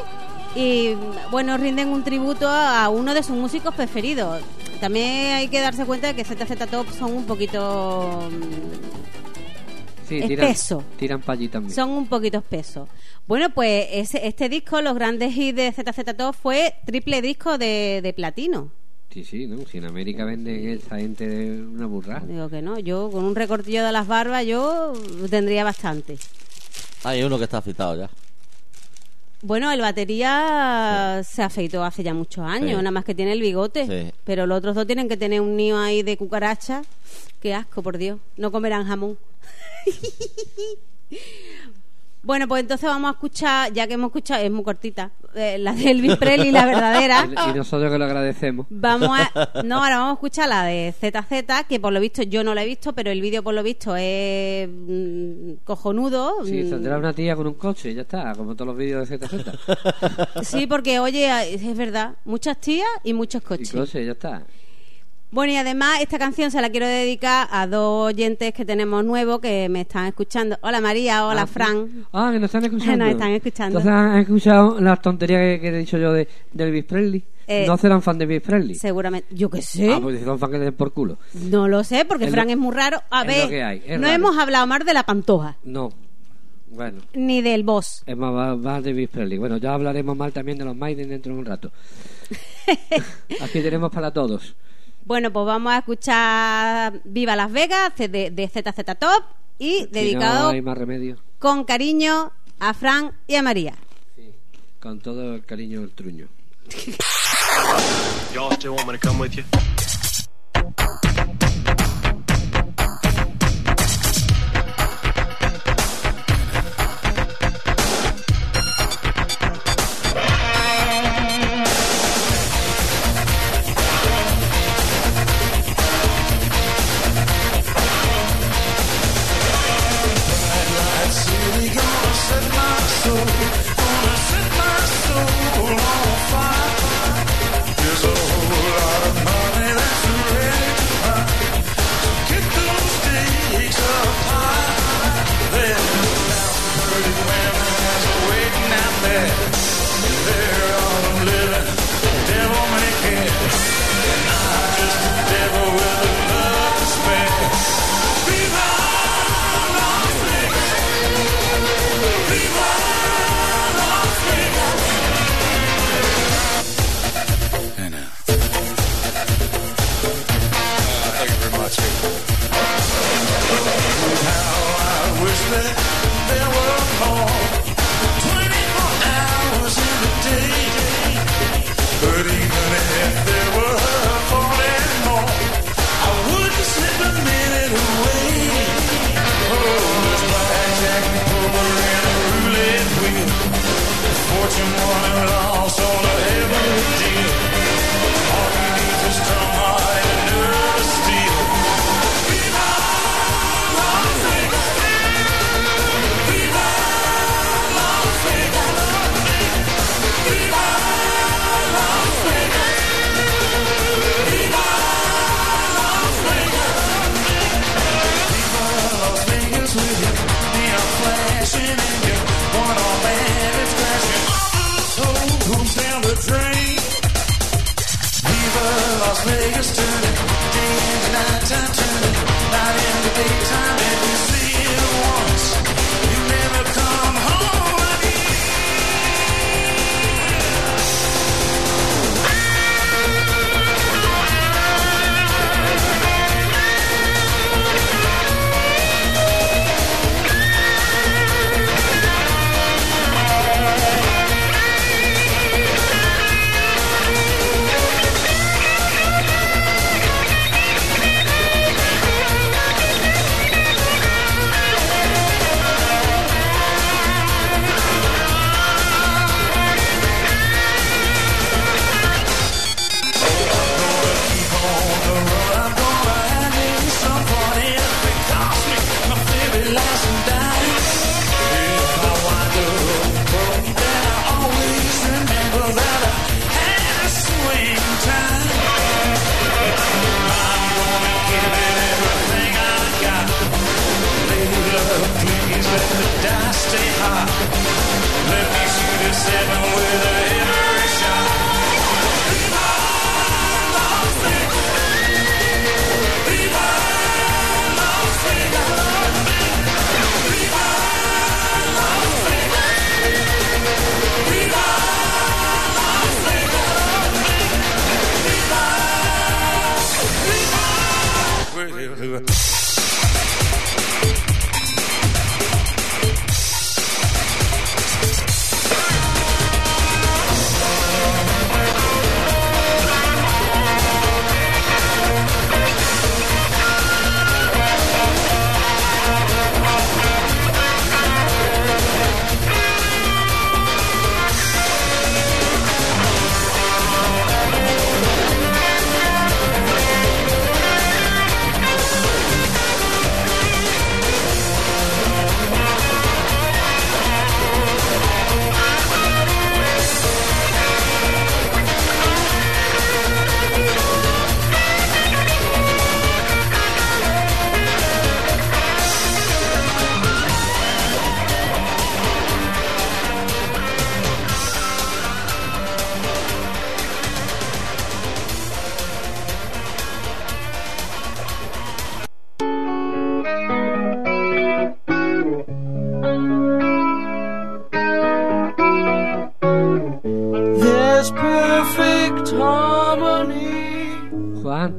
Speaker 5: y bueno, rinden un tributo a uno de sus músicos preferidos. También hay que darse cuenta de que ZZ Top son un poquito...
Speaker 2: Sí, tiran,
Speaker 5: Espeso.
Speaker 2: tiran para allí también.
Speaker 5: son un poquito espesos. Bueno, pues ese, este disco, los grandes hits de ZZ Top, fue triple disco de, de platino.
Speaker 2: Sí, sí, ¿no? Si en América venden esa gente de una burrada.
Speaker 5: Digo que no, yo con un recortillo de las barbas yo tendría bastante.
Speaker 3: Hay uno que está citado ya.
Speaker 5: Bueno, el batería se afeitó hace ya muchos años,
Speaker 3: Sí.
Speaker 5: nada más que tiene el bigote.
Speaker 3: Sí.
Speaker 5: Pero los otros dos tienen que tener un nido ahí de cucaracha. Qué asco, por Dios. No comerán jamón. bueno, pues entonces vamos a escuchar, ya que hemos escuchado, es muy cortita, eh, la de Elvis Presley, la verdadera.
Speaker 2: Y, y nosotros que lo agradecemos.
Speaker 5: Vamos a, no, ahora vamos a escuchar la de ZZ, que por lo visto yo no la he visto, pero el vídeo por lo visto es mm, cojonudo.
Speaker 2: Sí,
Speaker 5: Mm,
Speaker 2: saldrá una tía con un coche y ya está, como todos los vídeos de ZZ.
Speaker 5: Sí, porque oye, es verdad, muchas tías y muchos
Speaker 2: y
Speaker 5: coches.
Speaker 2: coche, ya está.
Speaker 5: Bueno, y además esta canción se la quiero dedicar a dos oyentes que tenemos nuevos que me están escuchando. Hola María, hola
Speaker 2: Ah,
Speaker 5: Fran.
Speaker 2: Ah, que nos están escuchando.
Speaker 5: Nos están escuchando.
Speaker 2: Entonces han escuchado las tonterías que, que he dicho yo de, de Elvis Presley.
Speaker 5: Eh,
Speaker 2: no serán fan de Elvis Presley.
Speaker 5: Seguramente, yo qué sé.
Speaker 2: Ah, pues son fan que le den por culo.
Speaker 5: No lo sé, porque
Speaker 2: Es
Speaker 5: Fran
Speaker 2: lo-
Speaker 5: es muy raro. A
Speaker 2: es
Speaker 5: ver,
Speaker 2: lo que hay, es
Speaker 5: no
Speaker 2: raro.
Speaker 5: hemos hablado más de la pantoja,
Speaker 2: No. Bueno,
Speaker 5: ni del boss.
Speaker 2: es más, más- más de Elvis Presley. Bueno, ya hablaremos mal también de los Maiden dentro de un rato. Aquí tenemos para todos.
Speaker 5: Bueno, pues vamos a escuchar Viva Las Vegas de, de ZZ Top y
Speaker 2: Si
Speaker 5: dedicado
Speaker 2: no hay más remedio.
Speaker 5: con cariño a Fran y a María.
Speaker 2: Con todo el cariño del truño.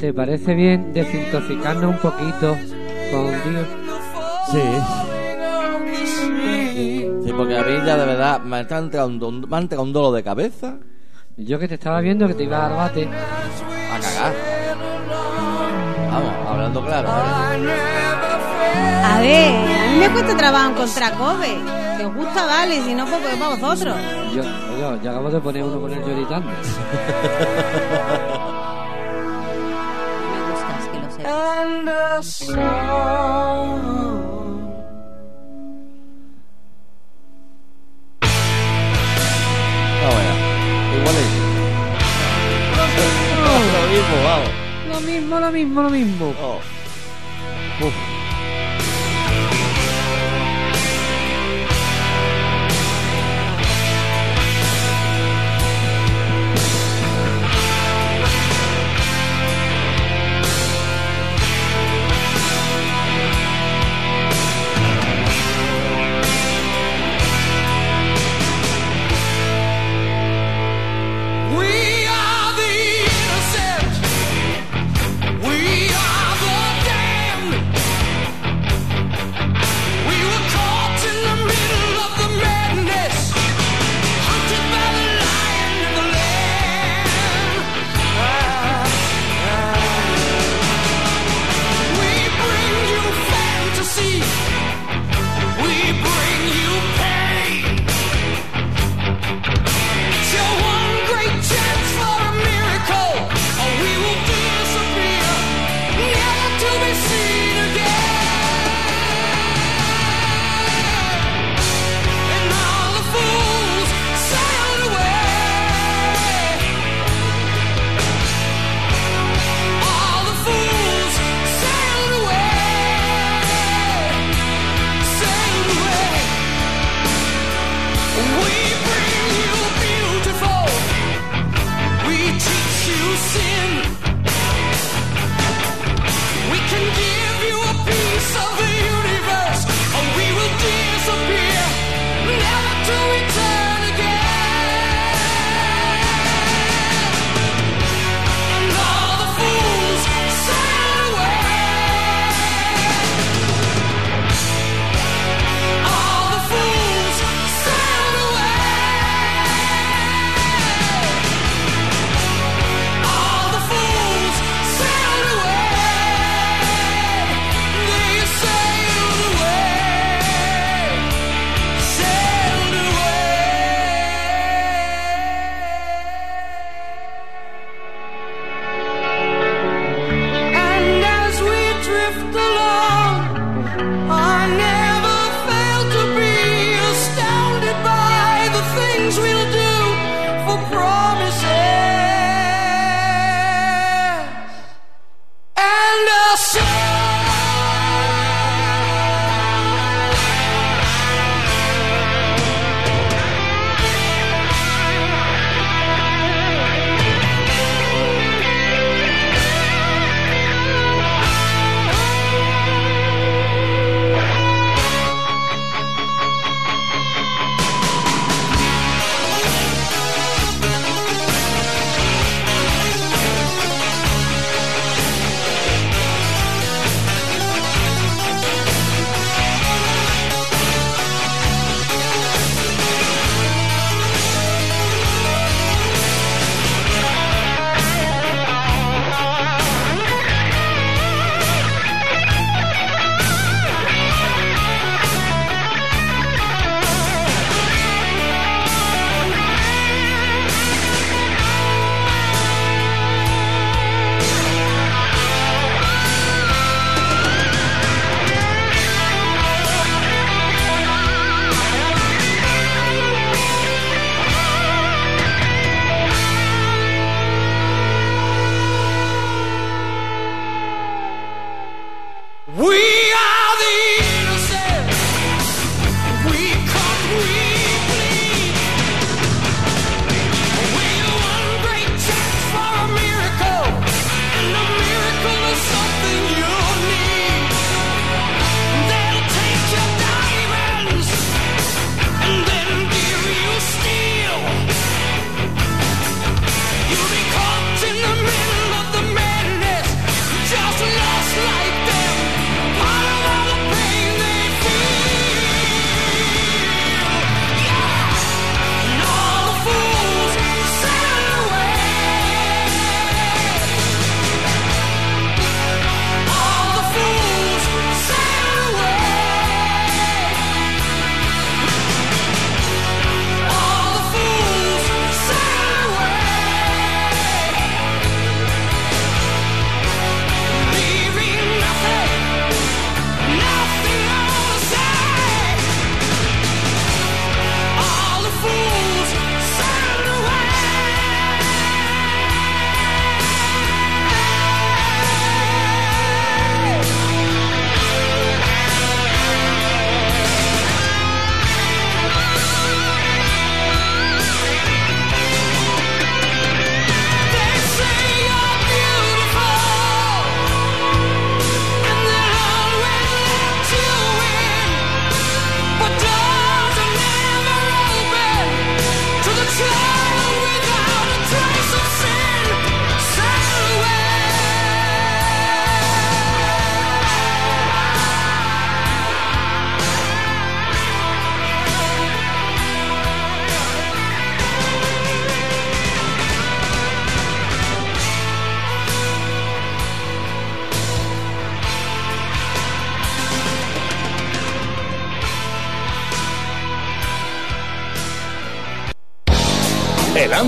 Speaker 2: ¿Te parece bien desintoxicarnos un poquito con Dios?
Speaker 3: Sí. Sí, porque a mí ya de verdad me está entrando, un- me ha entrado un dolor de cabeza
Speaker 2: Yo que te estaba viendo que te iba a dar bate.
Speaker 3: a cagar. Vamos, hablando claro. ¿eh?
Speaker 5: A ver, a mí me cuesta trabajo encontrar Kobe. Si os gusta, vale, si no, pues pues para vosotros.
Speaker 2: Yo, yo, yo acabo de poner uno con el lloritando.
Speaker 9: And a song.
Speaker 3: No, vea. Igual es. Lo mismo, vamos.
Speaker 2: Lo mismo, lo mismo, lo mismo.
Speaker 3: Oh. Uf.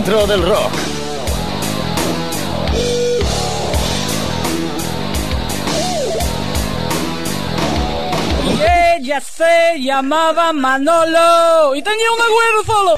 Speaker 12: Del rock.
Speaker 6: Y ella se llamaba Manolo y tenía un agüero solo.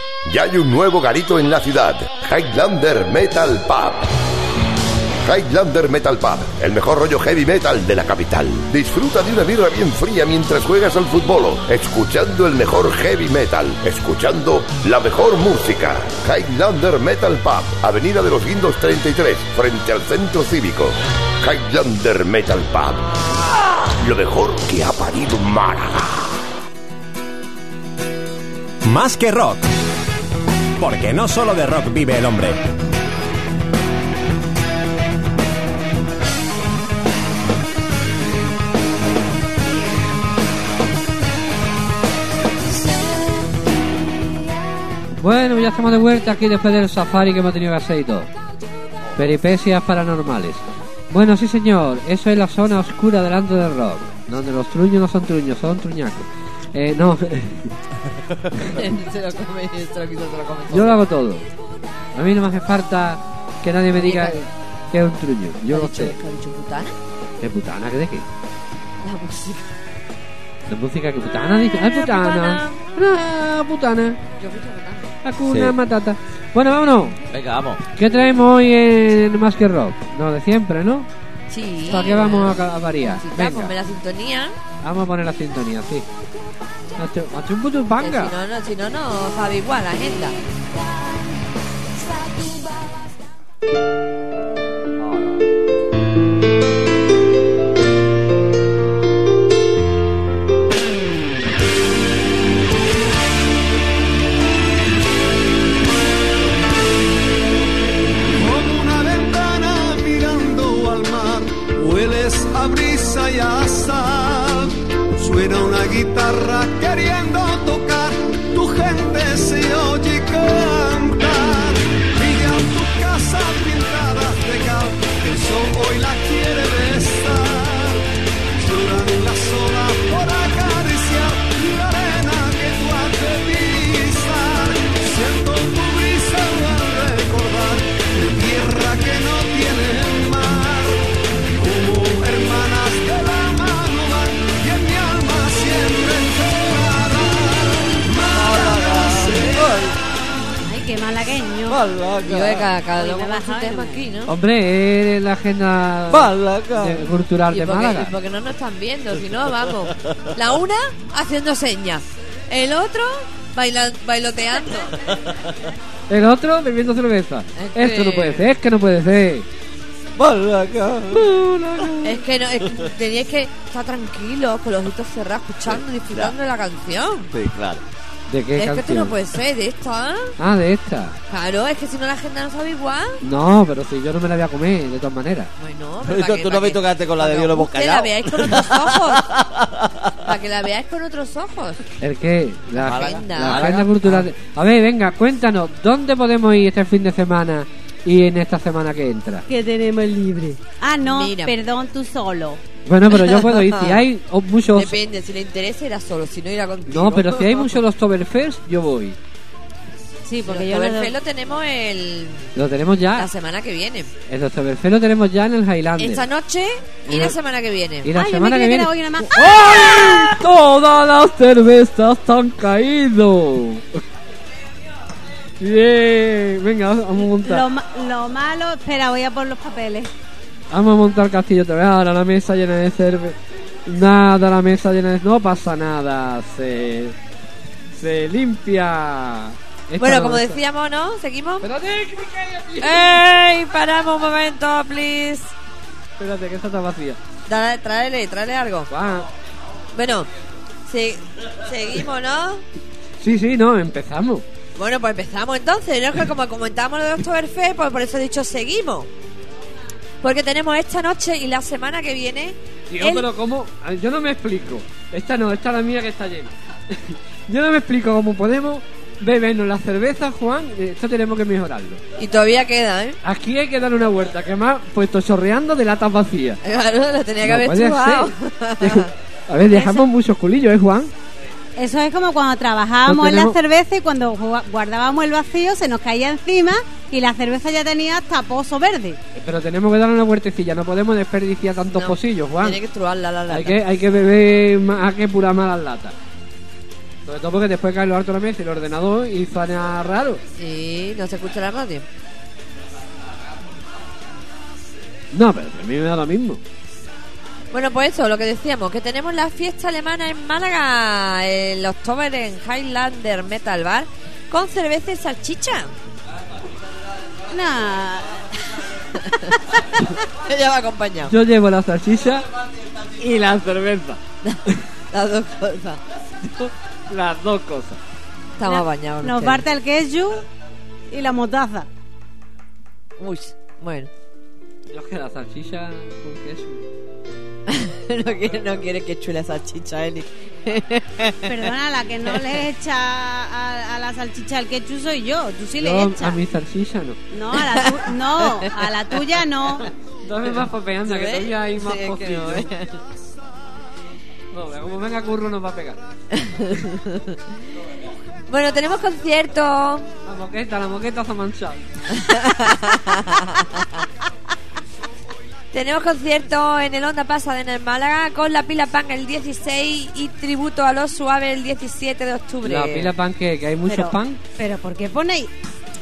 Speaker 8: Ya hay un nuevo garito en la ciudad, Highlander Metal Pub. Highlander Metal Pub, el mejor rollo heavy metal de la capital. Disfruta de una birra bien fría mientras juegas al fútbol, escuchando el mejor heavy metal, escuchando la mejor música. Highlander Metal Pub, Avenida de los Guindos 33, frente al Centro Cívico. Highlander Metal Pub, lo mejor que ha parido Málaga.
Speaker 1: Más que rock. Porque no solo de rock vive el hombre.
Speaker 2: Bueno, ya estamos de vuelta aquí después del safari que hemos tenido que hacer y todo. Peripecias paranormales. Bueno, sí señor, eso es la zona oscura delante del rock, donde los truños no son truños, son truñacos. Eh, no,
Speaker 4: se lo come, se lo quito, se lo come todo.
Speaker 2: yo lo hago todo. A mí no me hace falta que nadie me diga que es un truño. Yo lo sé.
Speaker 4: ¿Qué ha dicho putana?
Speaker 2: ¿Qué putana? ¿Qué de qué?
Speaker 4: La música.
Speaker 2: ¿La música que putana? Dice, ¡ay, putana! ¡Ah, putana!
Speaker 4: Yo he putana.
Speaker 2: Hakuna
Speaker 3: Sí.
Speaker 2: Matata. Bueno, vámonos.
Speaker 3: Venga, vamos.
Speaker 2: ¿Qué traemos hoy en Más que Rock? No, de siempre, ¿no?
Speaker 4: Sí.
Speaker 2: ¿Para qué vamos a, a variar?
Speaker 4: Sí,
Speaker 2: Venga,
Speaker 4: ponme la sintonía.
Speaker 2: vamos a poner la sintonía, sí. Hace un puto
Speaker 4: que
Speaker 2: banga.
Speaker 4: Si no, no, si no, no sabe igual la agenda. Yo de cada, cada
Speaker 5: baja,
Speaker 4: tema aquí, ¿no?
Speaker 2: Hombre, es la agenda de- cultural
Speaker 4: Y
Speaker 2: de Málaga.
Speaker 4: porque no nos están viendo, si no, vamos. La una haciendo señas, el otro baila- bailoteando.
Speaker 2: El otro bebiendo cerveza.
Speaker 4: Es
Speaker 2: Esto no
Speaker 4: que-
Speaker 2: puede ser, es que no puede ser.
Speaker 4: Es que, no, es que teníais que estar tranquilos, con los ojitos cerrados, escuchando, disfrutando de la canción.
Speaker 3: Sí, claro.
Speaker 2: ¿De qué
Speaker 4: es que esto no puede ser de esta.
Speaker 2: Ah, de esta.
Speaker 4: Claro, es que si no la agenda no sabe igual.
Speaker 2: No, pero si yo no me la voy a comer, de todas maneras.
Speaker 4: Bueno,
Speaker 3: Pero
Speaker 4: para
Speaker 3: tú no has visto que antes con la de Dios lo hemos
Speaker 4: que la veáis con otros ojos. para que la veáis con otros ojos.
Speaker 2: ¿El qué? La,
Speaker 4: La agenda.
Speaker 2: la agenda cultural. de- A ver, venga, cuéntanos, ¿dónde podemos ir este fin de semana y en esta semana que entra?
Speaker 5: Que tenemos libre. Ah, no,
Speaker 4: Mira.
Speaker 5: perdón, tú solo.
Speaker 2: Bueno, pero yo puedo ir. Si hay muchos.
Speaker 4: Depende, si le interesa irá solo, si no irá contigo.
Speaker 2: No, pero si hay muchos los Toberfest, yo voy.
Speaker 5: Sí, porque
Speaker 4: el
Speaker 5: lo-
Speaker 4: lo tenemos el,
Speaker 2: Lo tenemos
Speaker 4: la
Speaker 2: ya.
Speaker 4: semana que viene.
Speaker 2: El Oktoberfest lo tenemos ya en el Highlander.
Speaker 4: Esta noche y la
Speaker 2: la-
Speaker 4: semana que viene.
Speaker 2: Y la
Speaker 5: Ay,
Speaker 2: semana
Speaker 5: me
Speaker 2: que viene.
Speaker 5: hoy nada más.
Speaker 2: ¡Ay! Todas las cervezas han caído. Bien, venga, vamos a montar.
Speaker 5: Lo, ma- lo malo, espera, voy a por los papeles.
Speaker 2: Vamos a montar el castillo otra vez. Ahora la mesa llena de cerveza. Nada, la mesa llena de. No pasa nada. Se. Se limpia. Esta
Speaker 4: Bueno,
Speaker 2: no,
Speaker 4: como decíamos, ¿no? ¿Seguimos?
Speaker 2: Espérate, que me.
Speaker 4: ¡Ey! Paramos un momento, please.
Speaker 2: Espérate, que esta está vacía.
Speaker 4: Dale, tráele, tráele algo. Bueno, se- seguimos, ¿no?
Speaker 2: Sí, sí, no, empezamos.
Speaker 4: Bueno, pues empezamos entonces. ¿no? Que como comentábamos lo de Oktoberfest, pues por eso he dicho seguimos. Porque tenemos esta noche y la semana que viene.
Speaker 2: Tío,
Speaker 4: el-
Speaker 2: pero ¿cómo? A- Yo no me explico. Esta no, esta es la mía que está llena. Yo no me explico cómo podemos bebernos la cerveza, Juan. Esto tenemos que mejorarlo.
Speaker 4: Y todavía queda, ¿eh?
Speaker 2: Aquí hay que dar una vuelta, que ha puesto chorreando de latas vacías.
Speaker 4: Claro, lo tenía que
Speaker 2: No
Speaker 4: haber chupado.
Speaker 2: A ver, dejamos muchos culillos, ¿eh, Juan?
Speaker 5: Eso es como cuando trabajábamos
Speaker 2: No
Speaker 5: en la cerveza y cuando guardábamos el vacío se nos caía encima y la cerveza ya tenía hasta pozo verde.
Speaker 2: Pero tenemos que dar una vueltecilla, no podemos desperdiciar tantos pocillos, Juan.
Speaker 4: Tiene que truarla la lata.
Speaker 2: Hay que, hay que beber más, hay que purar más las latas. Sobre todo porque después cae lo alto de la mesa y el ordenador y suena raro.
Speaker 4: Sí, no se escucha la radio.
Speaker 2: No, pero a mí me da lo mismo.
Speaker 4: Bueno, pues eso, lo que decíamos, que tenemos la fiesta alemana en Málaga, el October en Highlander Metal Bar, con cerveza y salchicha.
Speaker 5: Nah.
Speaker 4: Ella va acompañado.
Speaker 2: Yo llevo la salchicha y la cerveza.
Speaker 4: Las dos cosas.
Speaker 2: Las dos cosas.
Speaker 4: Estamos
Speaker 5: No-
Speaker 4: bañados.
Speaker 5: Nos
Speaker 4: ustedes.
Speaker 5: falta el queso y la motaza.
Speaker 4: Uy, bueno.
Speaker 2: Yo es que la salchicha con queso.
Speaker 4: no, quiere, no quiere que chule salchicha, Eli.
Speaker 5: Perdona, la que no le echa a, a la salchicha el ketchup soy yo. Tú sí le
Speaker 2: Yo, a
Speaker 5: echas.
Speaker 2: mi salchicha no.
Speaker 5: No, a la, tu- no, a la tuya no.
Speaker 2: Dame más papeando, que todavía hay más
Speaker 4: Sí, no,
Speaker 2: como venga curro nos va a pegar.
Speaker 4: Bueno, tenemos concierto.
Speaker 2: La moqueta, la moqueta se ha manchado.
Speaker 4: Tenemos concierto en el Onda Pasada en el Málaga con la Pila Pan el 16 y tributo a los suaves el 17 de octubre.
Speaker 2: La pila pan que, que hay muchos
Speaker 5: Pero,
Speaker 2: pan.
Speaker 5: pero ¿por qué ponéis?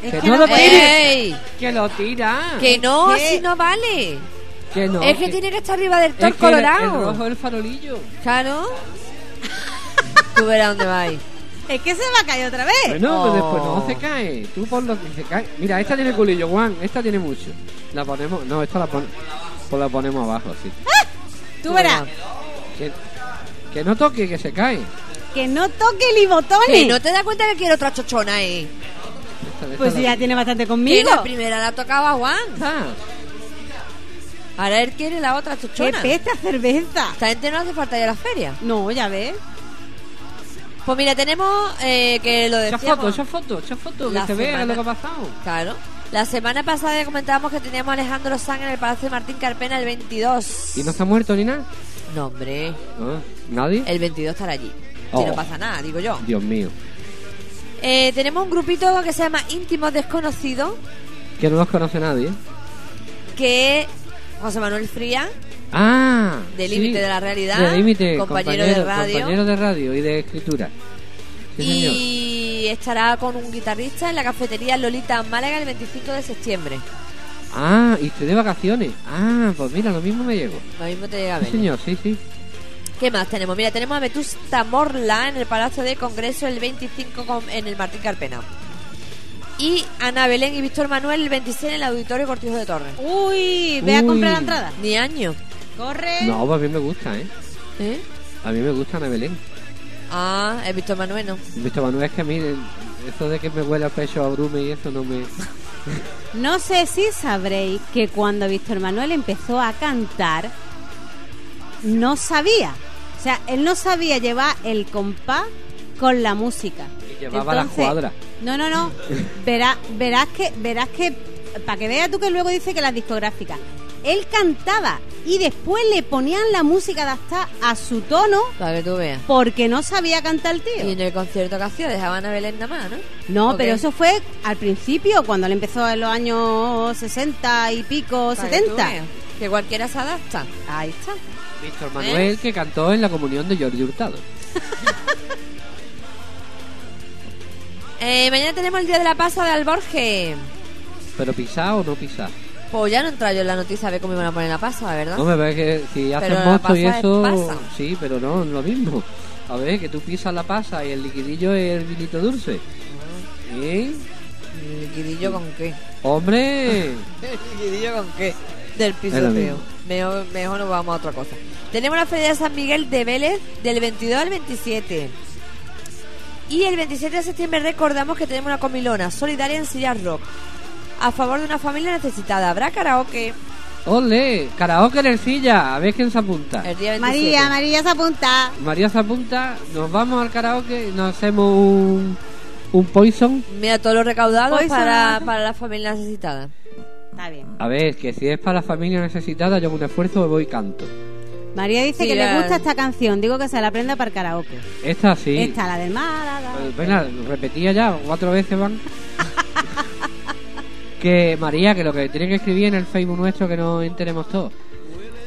Speaker 5: Es
Speaker 2: Que
Speaker 5: que
Speaker 2: no lo tires. Que lo tira.
Speaker 4: Que no,
Speaker 5: ¿Qué?
Speaker 4: así no vale.
Speaker 2: Que no.
Speaker 4: es que, tiene que estar arriba del
Speaker 2: es
Speaker 4: toro
Speaker 2: que el-
Speaker 4: colorado.
Speaker 2: El, rojo el farolillo.
Speaker 4: Claro. Tú verás dónde vais.
Speaker 5: Es que se va a caer otra vez.
Speaker 2: Bueno, pues después
Speaker 4: Oh.
Speaker 2: no se cae. Tú pon lo que se cae. Mira, esta tiene culillo, Juan. Esta tiene mucho. La ponemos. No, esta la, pon... pues la ponemos abajo, así.
Speaker 5: Tú verás.
Speaker 2: Que, que no toque, que se cae.
Speaker 5: Que no toque ni botones.
Speaker 4: Que no te das cuenta que quiere otra chochona
Speaker 2: esta
Speaker 5: Pues si ya tiene bastante
Speaker 4: Que
Speaker 5: conmigo.
Speaker 4: la primera la tocaba Juan.
Speaker 2: Ah,
Speaker 4: Ahora él quiere la otra
Speaker 5: ¡Qué
Speaker 4: chochona.
Speaker 5: pesta cerveza!
Speaker 4: Esta gente no hace falta ir a la feria.
Speaker 5: No, ya ves.
Speaker 4: Pues mira, tenemos eh, que lo
Speaker 2: echa
Speaker 4: decíamos.
Speaker 2: foto, echa foto, echa foto. Que se vea lo que ha pasado.
Speaker 4: Claro. La semana pasada comentábamos que teníamos a Alejandro Sanz en el Palacio de Martín Carpena el 22.
Speaker 2: ¿Y no está muerto ni nada?
Speaker 4: No, hombre.
Speaker 2: Ah, ¿Nadie?
Speaker 4: El 22 estará allí. Si
Speaker 2: Oh.
Speaker 4: no pasa nada, digo yo.
Speaker 2: Dios mío.
Speaker 4: Eh, tenemos un grupito que se llama Íntimos Desconocidos,
Speaker 2: Que no los conoce nadie.
Speaker 4: que José Manuel Fría,
Speaker 2: Ah,
Speaker 4: De
Speaker 2: sí.
Speaker 4: Límite de la Realidad,
Speaker 2: De límite,
Speaker 4: compañero de radio.
Speaker 2: Compañero de radio y de escritura. Sí, señor.
Speaker 4: y estará con un guitarrista en la cafetería Lolita Málaga el 25 de septiembre.
Speaker 2: Ah, y estoy de vacaciones. Ah, pues mira, lo mismo me llegó.
Speaker 4: Lo mismo te llega a
Speaker 2: Sí,
Speaker 4: ver.
Speaker 2: señor, sí, sí.
Speaker 4: ¿Qué más tenemos? Mira, tenemos a Vetusta Morla en el Palacio de Congreso el 25 con- en el Martín Carpena. Y Ana Belén y Víctor Manuel el 26 en el Auditorio Cortijo de Torres.
Speaker 5: Uy, ve a comprar la entrada.
Speaker 4: Ni año.
Speaker 5: Corre.
Speaker 2: No, pues a mí me gusta, ¿eh?
Speaker 4: ¿Eh?
Speaker 2: A mí me gusta Ana Belén.
Speaker 4: Ah, es Víctor Manuel, no.
Speaker 2: Víctor Manuel es que a mí eso de que me huele a pecho a brume y eso no me...
Speaker 5: No sé si sabréis que cuando Víctor Manuel empezó a cantar, no sabía. O sea, él no sabía llevar el compás con la música.
Speaker 2: Y llevaba la
Speaker 5: Entonces,
Speaker 2: cuadra.
Speaker 5: No, no, no. Verás, verás que, verás que, para que veas tú que luego dice que las discográficas. Él cantaba y después le ponían la música adaptada a su tono
Speaker 4: Para que tú veas.
Speaker 5: porque no sabía cantar el
Speaker 4: Y
Speaker 5: tío.
Speaker 4: en el concierto que hacía dejaban a Belén nada más, ¿no?
Speaker 5: No,
Speaker 4: ¿O
Speaker 5: pero
Speaker 4: qué?
Speaker 5: eso fue al principio, cuando él empezó en los años 60 y pico,
Speaker 4: Para que tú
Speaker 5: 70.
Speaker 4: veas. Que cualquiera se adapta.
Speaker 5: Ahí está.
Speaker 2: Víctor Manuel que cantó en la comunión de Jordi Hurtado.
Speaker 4: Eh, mañana tenemos el Día de la Pasa de Alborge.
Speaker 2: Pero pisá o no pisá.
Speaker 4: Pues ya no entra yo en la noticia a ver cómo iban a poner la pasa, ¿verdad?
Speaker 2: No me ve que si hacen mosto y eso...
Speaker 4: pasa.
Speaker 2: Sí, pero no, es lo mismo. A ver, que tú pisas la pasa y el liquidillo es el vinito dulce. ¿Sí?
Speaker 4: ¿El liquidillo con qué?
Speaker 2: ¡Hombre!
Speaker 4: ¿El liquidillo con qué? Del pisoteo. Mejor, mejor nos vamos a otra cosa. Tenemos la Feria de San Miguel de Vélez del 22 al 27. Y el 27 de septiembre recordamos que tenemos una comilona solidaria en Sillas Rock a favor de una familia necesitada. Habrá karaoke
Speaker 2: ¡Ole! Karaoke en el silla, a ver quién se apunta.
Speaker 4: el día 27.
Speaker 5: María, María se apunta.
Speaker 2: María se apunta, nos vamos al karaoke y nos hacemos un, un poison.
Speaker 4: Mira, todo lo recaudado
Speaker 5: Poison.
Speaker 4: para, para la familia necesitada.
Speaker 5: Está bien.
Speaker 2: A ver, que si es para la familia necesitada, yo hago un esfuerzo, me voy y canto.
Speaker 5: María dice
Speaker 4: Sí,
Speaker 5: que
Speaker 4: la-
Speaker 5: le gusta esta canción. Digo que se la aprenda para el karaoke.
Speaker 2: Esta sí.
Speaker 5: Esta, la del Málaga.
Speaker 2: Eh, Venga, repetía ya, cuatro veces van. que María, que lo que tiene que escribir en el Facebook nuestro que nos enteremos todos.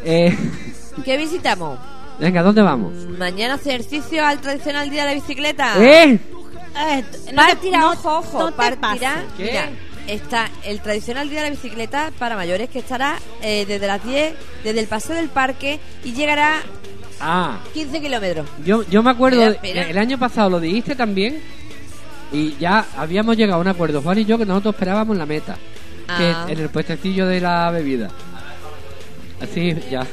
Speaker 2: Eh,
Speaker 4: ¿Qué visitamos?
Speaker 2: venga, ¿dónde vamos?
Speaker 4: Mañana hace ejercicio al tradicional día de la bicicleta.
Speaker 2: ¿Eh?
Speaker 5: Eh, no
Speaker 4: Partirá,
Speaker 5: te- no-
Speaker 4: ojo, ojo,
Speaker 5: no
Speaker 4: partirá.
Speaker 2: ¿Qué?
Speaker 4: Mira, está el tradicional día de la bicicleta para mayores que estará eh, desde las 10, desde el paseo del parque y llegará
Speaker 2: Ah,
Speaker 4: 15 kilómetros.
Speaker 2: yo, yo me acuerdo,
Speaker 4: Espera, espera.
Speaker 2: el año pasado lo dijiste también y ya habíamos llegado a un acuerdo, Juan y yo, que nosotros esperábamos la meta.
Speaker 4: Ah.
Speaker 2: Que en el puestecillo de la bebida. Así, ya.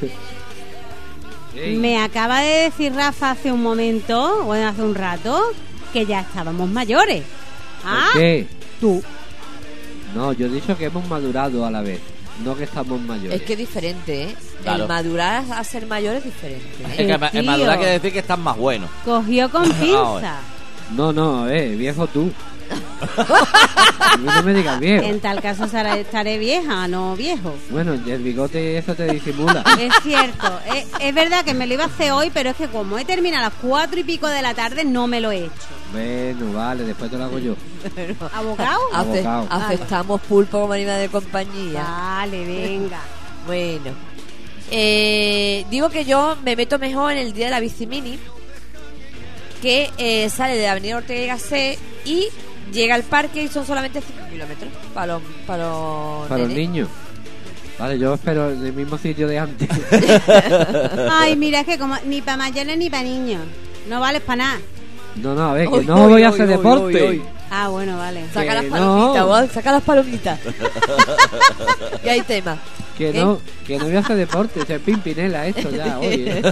Speaker 5: Me acaba de decir Rafa hace un momento, bueno, hace un rato, que ya estábamos mayores. Ah,
Speaker 2: ¿Por qué?
Speaker 5: tú.
Speaker 2: No, yo he dicho que hemos madurado a la vez, no que estamos mayores.
Speaker 4: Es que es diferente, ¿eh?
Speaker 3: Claro.
Speaker 4: El madurar a ser mayor es diferente.
Speaker 3: Es
Speaker 4: ¿eh?
Speaker 3: que
Speaker 5: tío.
Speaker 3: en madurar quiere decir que estás más bueno.
Speaker 5: Cogió con pinza.
Speaker 2: No, no, eh, viejo tú. No me digas viejo.
Speaker 5: En tal caso estaré, estaré vieja, no viejo.
Speaker 2: Bueno, y el bigote eso te disimula.
Speaker 5: Es cierto, es, es verdad que me lo iba a hacer hoy, pero es que como he terminado a las cuatro y pico de la tarde, no me lo he hecho.
Speaker 2: Bueno, vale, después te lo hago yo.
Speaker 5: ¿Abogado?
Speaker 4: Ace-
Speaker 2: Abocado.
Speaker 4: aceptamos pulpo como animal de compañía.
Speaker 5: Vale, venga.
Speaker 4: Bueno. Eh, digo que yo me meto mejor en el día de la bici mini, que eh, sale de la Avenida Ortega y Gasset y llega al parque y son solamente 5 kilómetros para los, para los,
Speaker 2: Para los niños. Vale, yo espero en el mismo sitio de antes.
Speaker 5: Ay, mira, es que como ni para mayores ni para niños. No vales para nada.
Speaker 2: No, no, a ver, que
Speaker 4: Uy,
Speaker 2: no
Speaker 4: uy,
Speaker 2: voy a hacer
Speaker 4: uy,
Speaker 2: deporte.
Speaker 4: uy, uy.
Speaker 5: Ah, bueno, vale.
Speaker 4: Saca las palomitas,
Speaker 2: no.
Speaker 4: Saca las palomitas. y hay tema.
Speaker 2: Que
Speaker 4: ¿Qué?
Speaker 2: no, que no voy a hacer deporte. Es pimpinela esto ya, oye.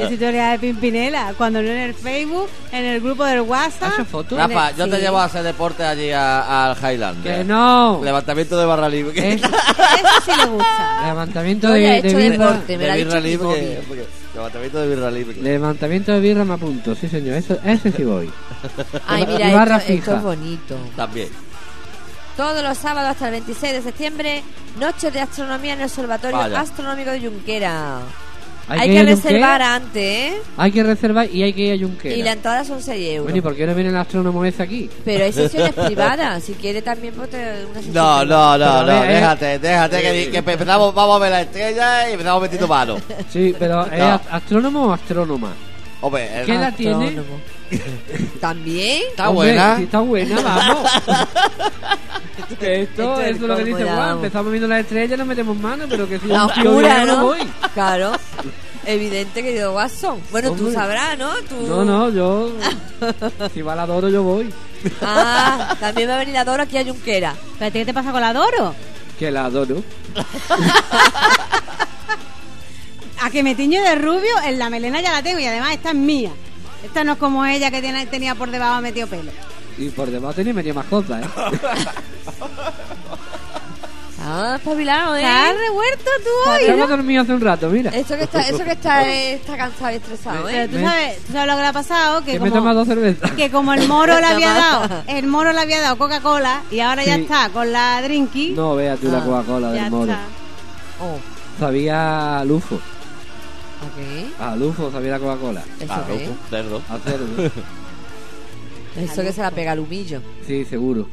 Speaker 5: Es historia de Pimpinela. Cuando no en el Facebook, en el grupo del WhatsApp.
Speaker 2: ¿Hace fotos?
Speaker 3: Rafa, yo te llevo a hacer deporte allí a- al Highlander.
Speaker 2: Que no.
Speaker 3: Levantamiento de barra libre.
Speaker 2: Es
Speaker 5: Eso sí le gusta.
Speaker 2: levantamiento
Speaker 4: Yo
Speaker 2: de,
Speaker 4: he
Speaker 2: de
Speaker 4: hecho deporte, me
Speaker 3: de birra libre. porque- Levantamiento de birra libre.
Speaker 2: Levantamiento de birra me apunto, sí señor, eso, ese sí voy.
Speaker 4: Ay,
Speaker 2: Y
Speaker 4: mira,
Speaker 2: barra
Speaker 4: esto, esto
Speaker 2: fija.
Speaker 4: es bonito.
Speaker 3: También.
Speaker 4: Todos los sábados hasta el 26 de septiembre, noche de astronomía en el Observatorio
Speaker 3: Vaya.
Speaker 4: Astronómico de Junquera.
Speaker 2: Hay
Speaker 4: Hay,
Speaker 2: que
Speaker 4: reservar
Speaker 2: Junquera.
Speaker 4: antes, ¿eh?
Speaker 2: Hay que reservar y hay que ir a Junquera.
Speaker 4: Y la entrada son 6 euros.
Speaker 2: Bueno, ¿y por qué no viene el astrónomo ese aquí?
Speaker 4: Pero hay sesiones privadas. Si quiere también pues, te- una sesión
Speaker 3: No,
Speaker 4: privada.
Speaker 3: no, no, no,
Speaker 2: ver, eh.
Speaker 3: déjate, déjate que, que empezamos, vamos a ver la estrella y empezamos metiendo manos.
Speaker 2: Sí, pero ¿es
Speaker 3: No.
Speaker 2: a- astrónomo o astrónoma?
Speaker 3: Hombre, el-
Speaker 2: ¿Qué edad tiene?
Speaker 4: ¿También?
Speaker 3: está
Speaker 2: Hombre,
Speaker 3: buena.
Speaker 2: está buena, vamos. que esto,
Speaker 4: Esto es
Speaker 2: lo que dice Juan. Empezamos viendo las estrellas, nos metemos mano, pero que si
Speaker 4: La oscura,
Speaker 2: no
Speaker 4: ¿no?
Speaker 2: voy.
Speaker 4: Claro. Evidente que yo Watson. Bueno, tú sabrás, ¿no? Tú...
Speaker 2: No, no, yo. si va la Doro, yo voy.
Speaker 4: Ah, también va a venir la Dora aquí a Junquera.
Speaker 5: ¿Pero qué te pasa con la Doro?
Speaker 2: Que la adoro.
Speaker 5: A que me tiño de rubio, en la melena ya la tengo y además esta es mía. Esta no es como ella que tenía por debajo metido pelo.
Speaker 2: Y por debajo tenía media más cosas, ¿eh?
Speaker 4: Ah, espabilado, ¿eh?
Speaker 5: Estás revuelto tú hoy,
Speaker 2: Estaba
Speaker 5: ¿no?
Speaker 2: dormido hace un rato, mira.
Speaker 4: Eso que está, eso que está, eh, está cansado y estresado,
Speaker 5: Pero
Speaker 4: ¿eh?
Speaker 5: tú sabes, tú sabes lo que le ha pasado, que
Speaker 2: Que me he
Speaker 5: como,
Speaker 2: tomado dos cervezas.
Speaker 5: que como el moro le había dado, el moro le había dado Coca-Cola y ahora ya
Speaker 2: Sí.
Speaker 5: está con la drinky.
Speaker 2: No, vea tú la
Speaker 4: Ah,
Speaker 2: Coca-Cola
Speaker 5: ya
Speaker 2: del moro.
Speaker 5: está.
Speaker 4: Oh,
Speaker 2: Sabía a Lufo.
Speaker 4: ok.
Speaker 2: A Lufo sabía la Coca-Cola.
Speaker 4: Eso
Speaker 3: Claro,
Speaker 4: qué?
Speaker 3: cerdo.
Speaker 2: A cerdo.
Speaker 4: Eso que se la pega al humillo.
Speaker 2: Sí, seguro.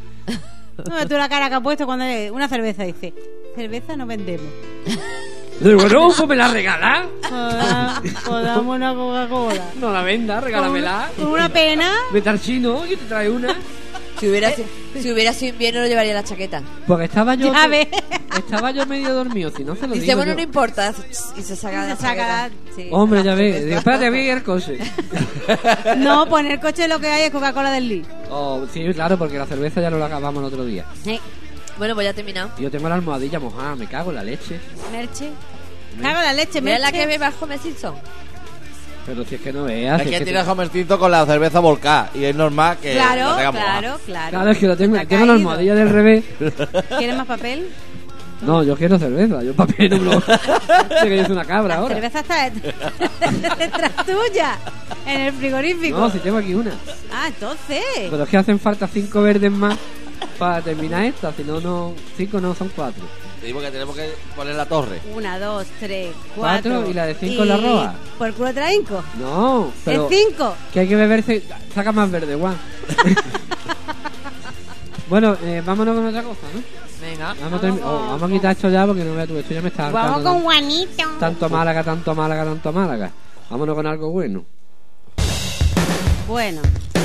Speaker 5: No tú la cara que ha puesto cuando le- una cerveza dice, cerveza no vendemos.
Speaker 2: Digo, no, pues me la regala.
Speaker 5: Joda- Jodamos una Coca-Cola.
Speaker 2: No la venda, regálamela.
Speaker 5: Con una pena.
Speaker 2: Vete al chino y te trae una.
Speaker 4: Si hubiera, sido, si hubiera sido invierno, lo llevaría la chaqueta.
Speaker 2: Porque estaba yo.
Speaker 5: Ya.
Speaker 2: Estaba yo medio dormido, si no se lo
Speaker 4: Dice,
Speaker 2: digo.
Speaker 4: bueno,
Speaker 2: yo.
Speaker 4: no importa. Y se saca
Speaker 5: Se
Speaker 4: la
Speaker 5: saca
Speaker 4: chaqueta. Sí,
Speaker 2: Hombre,
Speaker 4: la
Speaker 2: ya ves. espérate, voy el coche.
Speaker 5: No, poner coche lo que hay es Coca-Cola del Lee.
Speaker 2: Oh, sí, claro, porque la cerveza ya no la acabamos el otro día.
Speaker 4: Bueno, pues ya he terminado.
Speaker 2: Yo tengo la almohadilla mojada, me cago en la leche.
Speaker 5: Merche. Cago en la leche,
Speaker 4: Mira
Speaker 5: Merche.
Speaker 4: la que bebe bajo Simpson.
Speaker 2: Pero si es que no veas.
Speaker 3: Es
Speaker 2: si
Speaker 3: que tiene a Homercito con la cerveza volcada y es normal que
Speaker 5: Claro,
Speaker 3: la tenga mojada.
Speaker 5: claro, claro.
Speaker 2: Claro, es que lo tengo, tengo la almohadilla del revés.
Speaker 5: ¿Quieres más papel?
Speaker 2: No, yo quiero cerveza. Yo papel no lo... Sé que yo soy una cabra
Speaker 5: La
Speaker 2: ahora.
Speaker 5: cerveza está detrás tuya, en el frigorífico.
Speaker 2: No, si tengo aquí una.
Speaker 5: Ah, entonces.
Speaker 2: Pero es que hacen falta cinco verdes más para terminar esta. Si no, no. Cinco no, son cuatro.
Speaker 3: Digo que tenemos que poner la torre.
Speaker 5: Una, dos, tres, cuatro.
Speaker 2: Cuatro, y la de cinco en la roja.
Speaker 5: ¿Por culo trainco?
Speaker 2: No, pero.
Speaker 5: ¿Es cinco?
Speaker 2: Que hay que beberse. Saca más verde, Juan. bueno, eh, vámonos con otra cosa, ¿no?
Speaker 4: Venga.
Speaker 2: Vamos, a oh, vamos a quitar esto ya porque no veas tú. Esto ya me está
Speaker 5: Vamos con Juanito.
Speaker 2: Tanto Málaga, tanto Málaga, tanto Málaga. Vámonos con algo bueno.
Speaker 5: Bueno,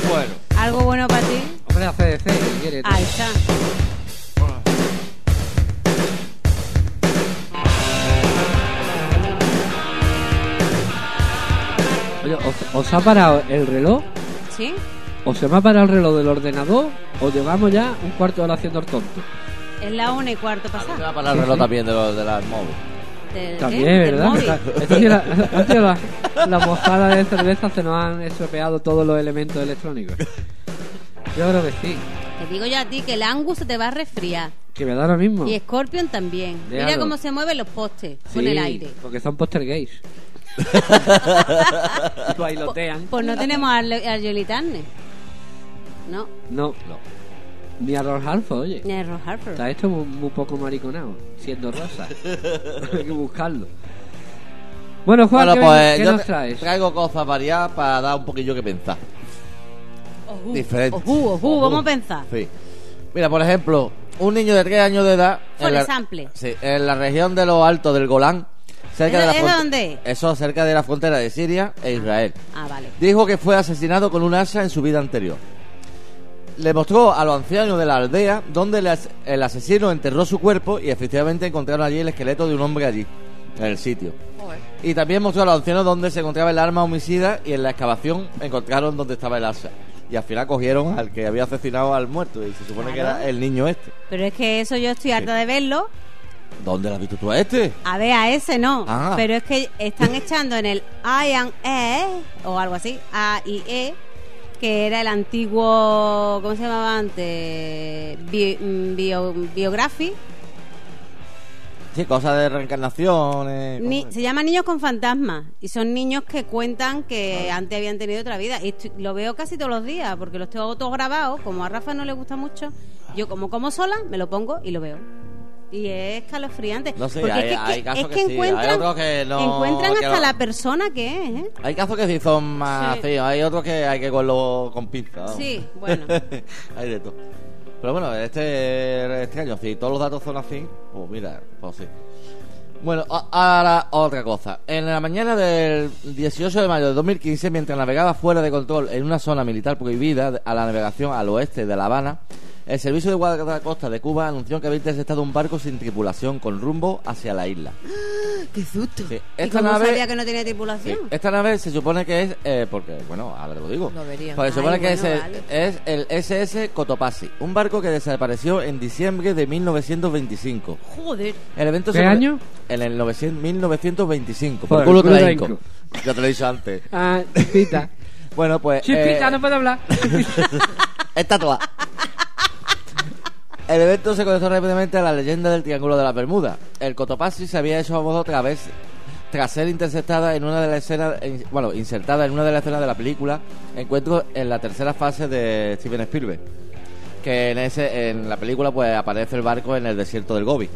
Speaker 3: Bueno.
Speaker 5: algo bueno para ti.
Speaker 2: Hombre, ACDC, ¿qué quieres?
Speaker 5: Ahí está.
Speaker 2: Oye, ¿os, os ha parado el reloj?
Speaker 5: ¿Sí?
Speaker 2: ¿O se me ha parado el reloj del ordenador? ¿O llevamos ya un cuarto de hora haciendo el tonto?
Speaker 5: Es la una y cuarto
Speaker 3: Se va
Speaker 5: pasada.
Speaker 3: para el reloj también de, los- de las móviles.
Speaker 5: Del-
Speaker 2: También.
Speaker 5: Del
Speaker 2: ¿verdad?
Speaker 5: móvil.
Speaker 2: La, ha sido la, la mojada de cerveza se nos han estropeado todos los elementos electrónicos. Yo creo que sí.
Speaker 5: Te digo yo a ti que el Angus se te va a resfriar.
Speaker 2: Que me da lo mismo.
Speaker 5: Y Scorpion también. Mira cómo se mueven los postes con
Speaker 2: Sí,
Speaker 5: el aire.
Speaker 2: Porque son poster gays. Bailotean.
Speaker 5: Pues no tenemos a, Ar- a Jolie Turner. No,
Speaker 2: No. Ni a Ron Halford, oye.
Speaker 5: ni a Ron Harper.
Speaker 2: Está esto muy, muy poco mariconado, siendo rosa. Hay que buscarlo. Bueno, Juan,
Speaker 3: Bueno,
Speaker 2: ¿qué,
Speaker 3: pues
Speaker 2: qué
Speaker 3: yo
Speaker 2: nos
Speaker 3: te-
Speaker 2: traes?
Speaker 3: traigo cosas variadas para dar un poquillo que pensar.
Speaker 5: Ojú,
Speaker 3: Diferentes.
Speaker 5: ojú, ojú, vamos a pensar.
Speaker 3: Sí. Mira, por ejemplo, un niño de 3 años de edad.
Speaker 5: Por
Speaker 3: en la,
Speaker 5: ejemplo.
Speaker 3: sí, en la región de los altos del Golán. Cerca
Speaker 5: ¿Eso-
Speaker 3: de la
Speaker 5: dónde?
Speaker 3: Eso cerca de la frontera de Siria e Israel.
Speaker 5: Ah, vale.
Speaker 3: Dijo que fue asesinado con un asa en su vida anterior. Le mostró a los ancianos de la aldea donde el as- el asesino enterró su cuerpo y efectivamente encontraron allí el esqueleto de un hombre allí, en el sitio. Y también mostró a los ancianos donde se encontraba el arma homicida y en la excavación encontraron donde estaba el asa. Y al final cogieron al que había asesinado al muerto y se supone que era el niño este.
Speaker 5: Pero es que eso yo estoy harta de verlo.
Speaker 3: ¿Dónde lo has visto tú a este?
Speaker 5: A ver, a ese no.
Speaker 3: Ah.
Speaker 5: Pero es que están echando en el I E, o algo así, A y E, que era el antiguo, ¿cómo se llamaba antes? Mm, bio, biography.
Speaker 3: Sí, cosas de reencarnaciones.
Speaker 5: Ni- se llama Niños con Fantasmas. Y son niños que cuentan que antes habían tenido otra vida. Y estoy- lo veo casi todos los días, porque los tengo todos grabados. Como a Rafa no le gusta mucho, yo como como sola, me lo pongo y lo veo. Y es escalofriante.
Speaker 3: No sé,
Speaker 5: Porque
Speaker 3: hay-
Speaker 5: es que,
Speaker 3: hay casos
Speaker 5: es
Speaker 3: que
Speaker 5: que
Speaker 3: sí, hay
Speaker 5: encuentran,
Speaker 3: otros que no-
Speaker 5: encuentran
Speaker 3: que
Speaker 5: hasta
Speaker 3: no.
Speaker 5: la persona que es, ¿eh?
Speaker 3: Hay casos que sí son más
Speaker 5: Sí.
Speaker 3: hay otros que hay que cogerlo con vamos.
Speaker 5: Sí, bueno.
Speaker 3: hay de todo. Pero bueno, este, este año, si todos los datos son así, pues mira, pues sí. Bueno, ahora otra cosa. En la mañana del 18 de mayo de 2015, mientras navegaba fuera de control en una zona militar prohibida a la navegación al oeste de La Habana, el Servicio de Guardacosta de Cuba anunció que había interceptado un barco sin tripulación con rumbo hacia la isla.
Speaker 5: ¡Qué susto!
Speaker 3: Sí,
Speaker 5: ¿Y
Speaker 3: Esta
Speaker 5: cómo
Speaker 3: nave,
Speaker 5: sabía que no tenía tripulación?
Speaker 3: Sí, Esta nave se supone que es, eh, porque, bueno, ahora lo digo.
Speaker 5: Lo vería.
Speaker 3: Porque se
Speaker 5: Ay,
Speaker 3: supone que
Speaker 5: bueno,
Speaker 3: es,
Speaker 5: vale.
Speaker 3: es el SS Cotopaxi, un barco que desapareció en diciembre de 1925.
Speaker 5: Joder.
Speaker 3: El evento
Speaker 2: ¿Qué
Speaker 3: se
Speaker 2: año?
Speaker 3: En el 900 1925.
Speaker 2: Por
Speaker 3: culo te
Speaker 2: culo
Speaker 3: la
Speaker 2: te.
Speaker 3: Ya te lo he dicho antes.
Speaker 2: Ah, chispita.
Speaker 3: Bueno, pues.
Speaker 2: Chispita,
Speaker 3: eh,
Speaker 2: no puedo hablar.
Speaker 3: Está toda. El evento se conectó rápidamente a la leyenda del Triángulo de la Bermuda. El Cotopaxi se había hecho famoso otra vez tras ser interceptada en una de las escenas, en- bueno, insertada en una de las escenas de la película Encuentro en la tercera fase de Steven Spielberg. Que en ese, en la película pues aparece el barco en el desierto del Gobi.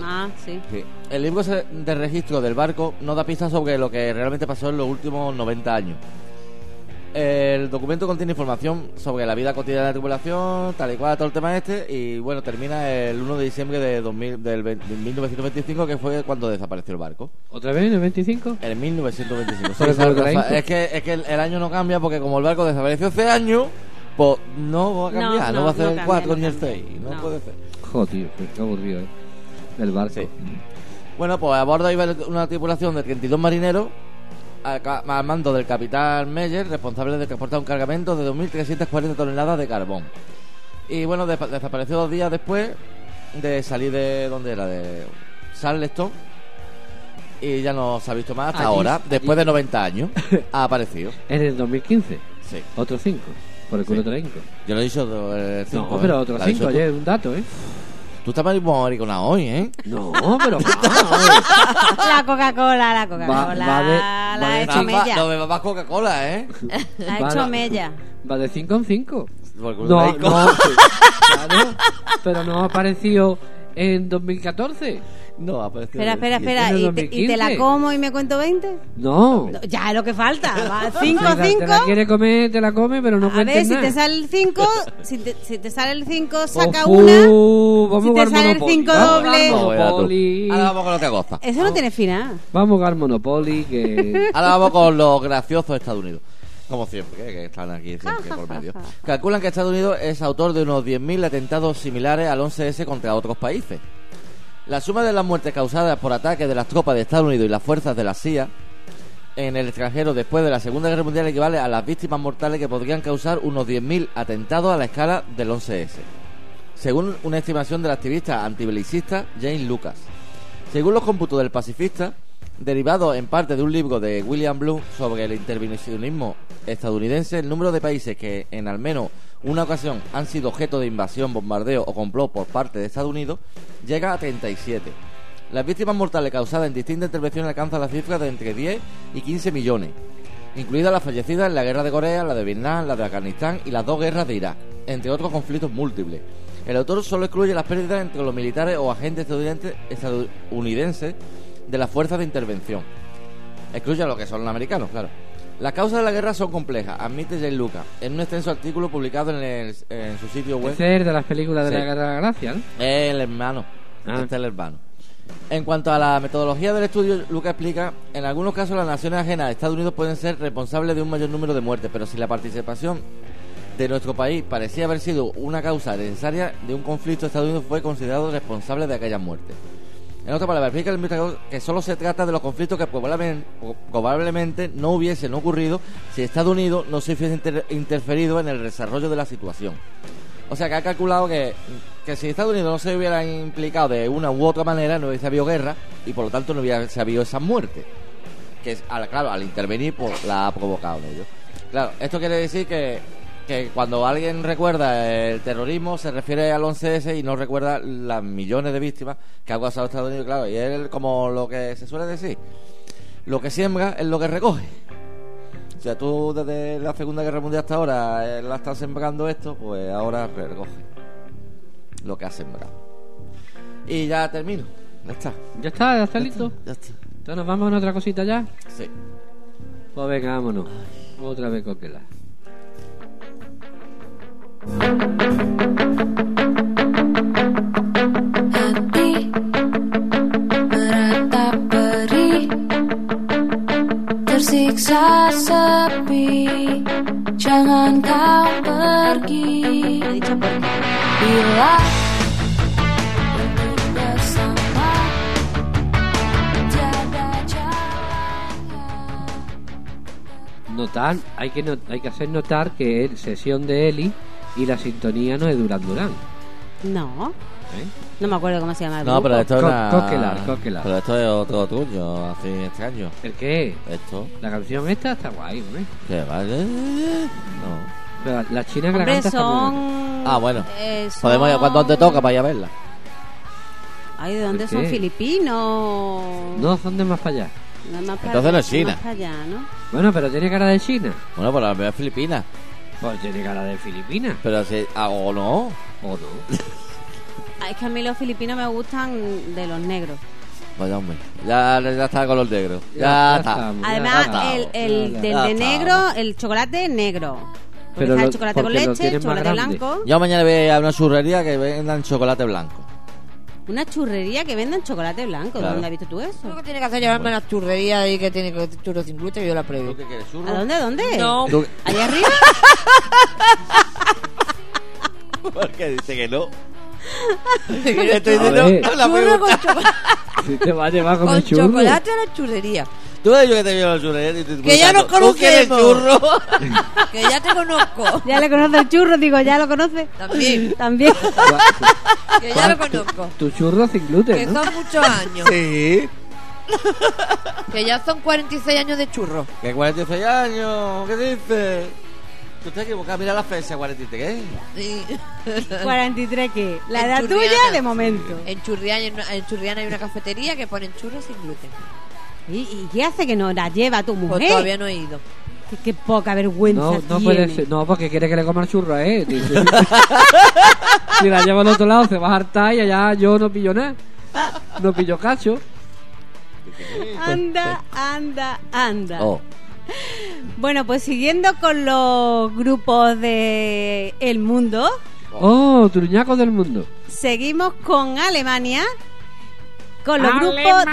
Speaker 5: Ah, sí.
Speaker 3: Sí. El libro de registro del barco no da pistas sobre lo que realmente pasó en los últimos 90 años. El documento contiene información sobre la vida cotidiana de la tripulación, tal y cual, todo el tema este, y bueno, termina el 1 de diciembre de, 2000 del ve- de 1925, que fue cuando desapareció el barco.
Speaker 2: ¿Otra vez en el 25?
Speaker 3: En 1925.
Speaker 2: Pero
Speaker 3: Sí,
Speaker 2: por
Speaker 3: o sea,
Speaker 2: Graico.
Speaker 3: es que, es que el, el año no cambia porque como el barco desapareció hace años, pues no va a cambiar, no,
Speaker 5: no,
Speaker 3: va a ser
Speaker 5: no
Speaker 3: el
Speaker 5: cambia,
Speaker 3: 4
Speaker 5: no
Speaker 3: ni el
Speaker 5: cambia.
Speaker 3: 6, no,
Speaker 5: No.
Speaker 3: puede ser.
Speaker 2: Joder, qué aburrido, ¿eh? Del barco.
Speaker 3: Bueno, pues a bordo iba una tripulación de 32 marineros al mando del capitán Meyer, responsable de transportar un cargamento de 2.340 toneladas de carbón. Y bueno, desapareció dos días después de salir de... ¿Dónde era? De Charleston. y ya no se ha visto más hasta
Speaker 2: Allí-
Speaker 3: ahora,
Speaker 2: allí-
Speaker 3: después de 90 años, ha aparecido.
Speaker 2: En el 2015.
Speaker 3: Sí.
Speaker 2: Otro 5. Por el culo
Speaker 3: Sí.
Speaker 2: hinco.
Speaker 3: Yo lo he dicho eh, cinco,
Speaker 2: No,
Speaker 3: ¿eh?
Speaker 2: pero otro
Speaker 3: Lo has
Speaker 2: 5,
Speaker 3: dicho tú.
Speaker 2: oye, un dato, ¿eh?
Speaker 3: Tú estás muy maricona hoy, ¿eh?
Speaker 2: No, pero
Speaker 5: La Coca-Cola, la Coca-Cola.
Speaker 2: Va- va
Speaker 5: la
Speaker 2: va
Speaker 5: ha
Speaker 2: de
Speaker 5: hecho mella.
Speaker 3: no bebas más Coca-Cola, ¿eh?
Speaker 5: La ha hecho mella.
Speaker 2: Va de 5 en 5.
Speaker 3: Por el culo
Speaker 2: No,
Speaker 3: la
Speaker 2: no, claro, pero no apareció en 2014.
Speaker 3: No, ha aparecido.
Speaker 5: Espera, espera,
Speaker 3: el
Speaker 5: espera. ¿Y te, y te la
Speaker 2: 2015.
Speaker 5: como y me cuento 20?
Speaker 2: No.
Speaker 5: Ya es lo que falta. Va,
Speaker 2: Si
Speaker 5: 5,
Speaker 2: la- Te
Speaker 5: 5.
Speaker 2: la quiere comer, te la come, pero no
Speaker 5: A ver, si
Speaker 2: nada.
Speaker 5: te sale el 5, si te, si te sale el 5, saca
Speaker 2: Ojo,
Speaker 5: una.
Speaker 2: Vamos
Speaker 5: Si
Speaker 2: a
Speaker 5: te
Speaker 2: jugar
Speaker 5: sale el
Speaker 2: Monopoly.
Speaker 5: 5
Speaker 2: Vamos a
Speaker 5: doble.
Speaker 2: Monopoly.
Speaker 3: Ahora vamos con otra cosa.
Speaker 5: Eso no tiene final.
Speaker 2: Vamos a jugar Monopoly, que...
Speaker 3: Ahora vamos con los graciosos de Estados Unidos. Como siempre, ¿eh? que están aquí siempre por medio. Calculan que Estados Unidos es autor de unos 10.000 atentados similares al 11S contra otros países. La suma de las muertes causadas por ataques de las tropas de Estados Unidos y las fuerzas de la CIA en el extranjero después de la Segunda Guerra Mundial equivale a las víctimas mortales que podrían causar unos 10.000 atentados a la escala del 11S. Según una estimación del activista antibelicista James Lucas. Según los cómputos del pacifista, derivado en parte de un libro de William Blue sobre el intervencionismo estadounidense, el número de países que en al menos una ocasión han sido objeto de invasión, bombardeo o complot por parte de Estados Unidos llega a 37. Las víctimas mortales causadas en distintas intervenciones alcanzan la cifra de entre 10 y 15 millones, incluidas las fallecidas en la guerra de Corea, la de Vietnam, la de Afganistán y las dos guerras de Irak, entre otros conflictos múltiples. El autor solo excluye las pérdidas entre los militares o agentes estadounidenses de las fuerzas de intervención. Excluye a lo que son los americanos, claro. Las causas de la guerra son complejas, admite Jay Lucas, en un extenso artículo publicado en, el- en su sitio web.
Speaker 2: Es de las películas de la Guerra de la Gracia, ¿no?
Speaker 3: El hermano.
Speaker 2: Ah.
Speaker 3: Este es el hermano. En cuanto a la metodología del estudio, Lucas explica, en algunos casos las naciones ajenas a Estados Unidos pueden ser responsables de un mayor número de muertes, pero si la participación de nuestro país parecía haber sido una causa necesaria de un conflicto, Estados Unidos fue considerado responsable de aquellas muertes. En otra palabra, explica el investigador que solo se trata de los conflictos que probablemente, no hubiesen ocurrido si Estados Unidos no se hubiese inter- interferido en el desarrollo de la situación. O sea que ha calculado que, que si Estados Unidos no se hubiera implicado de una u otra manera, no hubiese habido guerra y por lo tanto no hubiese habido esas muertes. Que claro, al intervenir, pues la ha provocado en ellos. Claro, esto quiere decir que, que cuando alguien recuerda el terrorismo se refiere al 11S y no recuerda las millones de víctimas que ha causado Estados Unidos, claro, y es como lo que se suele decir. Lo que siembra es lo que recoge. O sea, tú desde la Segunda Guerra Mundial hasta ahora eh, la estás sembrando esto, pues ahora recoge lo que has sembrado. Y ya termino. Ya está.
Speaker 2: ¿Ya está? ¿Ya está listo?
Speaker 3: Ya está.
Speaker 2: Entonces nos vamos a otra cosita ya.
Speaker 3: Sí.
Speaker 2: Pues venga, vámonos. Otra vez coquela.
Speaker 9: Hati meratap perih tersiksa sepi. Jangan kau pergi. Bila untuk bersama tiada jalannya.
Speaker 2: Notar, hay que, not- hay que hacer notar que es sesión de Eli y la sintonía no es Duran Duran.
Speaker 5: No.
Speaker 2: ¿eh?
Speaker 5: No me acuerdo cómo se llama el
Speaker 3: No,
Speaker 5: grupo.
Speaker 3: pero esto es
Speaker 2: Co-
Speaker 3: una...
Speaker 2: Coquelar, Coquelar.
Speaker 3: Pero esto es otro tuyo, así extraño.
Speaker 2: ¿El qué?
Speaker 3: Esto.
Speaker 2: La canción esta está guay, hombre.
Speaker 3: ¿Qué vale? No.
Speaker 2: Pero la china que la
Speaker 5: Hombre,
Speaker 2: canta está muy
Speaker 5: son...
Speaker 2: buena.
Speaker 3: Ah, bueno.
Speaker 5: eh, son-
Speaker 3: Podemos ir cuando te toca para ir a verla.
Speaker 5: Ay, ¿de dónde
Speaker 2: ¿El
Speaker 5: son?
Speaker 2: qué?
Speaker 5: ¿Filipinos?
Speaker 2: No, son de más para allá.
Speaker 5: No, más para
Speaker 3: Entonces no es China.
Speaker 5: más para allá, ¿no?
Speaker 2: Bueno, pero tiene cara de China.
Speaker 3: Bueno, por la primera Filipinas.
Speaker 2: Pues tiene cara de Filipinas.
Speaker 3: Pero si... ah, o no.
Speaker 2: ¿O no?
Speaker 5: Ah, Es que a mí los filipinos me gustan de los negros.
Speaker 3: Vaya hombre. Ya, ya está con los negros. Ya, está.
Speaker 2: estamos. Ya
Speaker 5: Además,
Speaker 2: está.
Speaker 5: el, el
Speaker 2: Ya
Speaker 5: del
Speaker 3: está.
Speaker 5: de negro, el chocolate negro. Porque
Speaker 2: Pero
Speaker 5: está el
Speaker 2: lo-
Speaker 5: chocolate con
Speaker 2: porque lo
Speaker 5: leche,
Speaker 2: tienen
Speaker 5: el
Speaker 2: más
Speaker 5: chocolate
Speaker 2: grande.
Speaker 5: blanco.
Speaker 3: Yo mañana voy a una churrería que vendan chocolate blanco.
Speaker 5: Una churrería que venden chocolate blanco.
Speaker 3: Claro.
Speaker 5: ¿Dónde has visto tú eso?
Speaker 4: Lo que tiene que hacer es llevarme a una churrería ahí que tiene que churros sin gluten y yo la pruebo.
Speaker 3: ¿Tú qué quieres, churro?
Speaker 5: ¿A dónde? ¿A dónde?
Speaker 4: No.
Speaker 3: ¿Tú-
Speaker 5: ¿Allá arriba?
Speaker 3: ¿Por qué dice que no?
Speaker 4: Estoy
Speaker 2: diciendo- ver.
Speaker 3: la
Speaker 4: con,
Speaker 2: Si te va a llevar
Speaker 4: con
Speaker 2: churro.
Speaker 4: chocolate a la churrería.
Speaker 3: Tú eres yo que te y te-
Speaker 4: Que ya nos
Speaker 3: ¿Tú quieres
Speaker 4: conocemos.
Speaker 3: churro?
Speaker 4: Que ya te conozco.
Speaker 5: Ya le conoce el churro, digo, ya lo conoce.
Speaker 4: También.
Speaker 5: También.
Speaker 4: Que ya lo conozco.
Speaker 2: Tu churro sin gluten,
Speaker 4: Que
Speaker 2: ¿no?
Speaker 4: son muchos años.
Speaker 3: sí.
Speaker 4: Que ya son 46 años de churro.
Speaker 3: Que 46 años, ¿qué dices? Tú te equivocas, mira la fecha, 43.
Speaker 4: Sí.
Speaker 5: 43 que la
Speaker 4: En
Speaker 5: edad
Speaker 4: Churriana.
Speaker 5: tuya de momento.
Speaker 4: En Churriana, hay una- en Churriana hay una cafetería que ponen churros sin gluten.
Speaker 5: ¿Y, y qué hace que no la lleva tu mujer?
Speaker 4: Pues todavía no he ido.
Speaker 5: Qué, qué poca vergüenza
Speaker 2: No, no
Speaker 5: tiene.
Speaker 2: puede ser. No, porque quiere que le coma el churro, ¿eh? Dice. si la llevo al otro lado, se va a hartar y allá yo no pillo nada. No pillo cacho.
Speaker 5: Anda, anda, anda.
Speaker 3: Oh.
Speaker 5: Bueno, pues siguiendo con los grupos de El Mundo,
Speaker 2: Oh, truñaco del mundo.
Speaker 5: seguimos con Alemania, con los grupos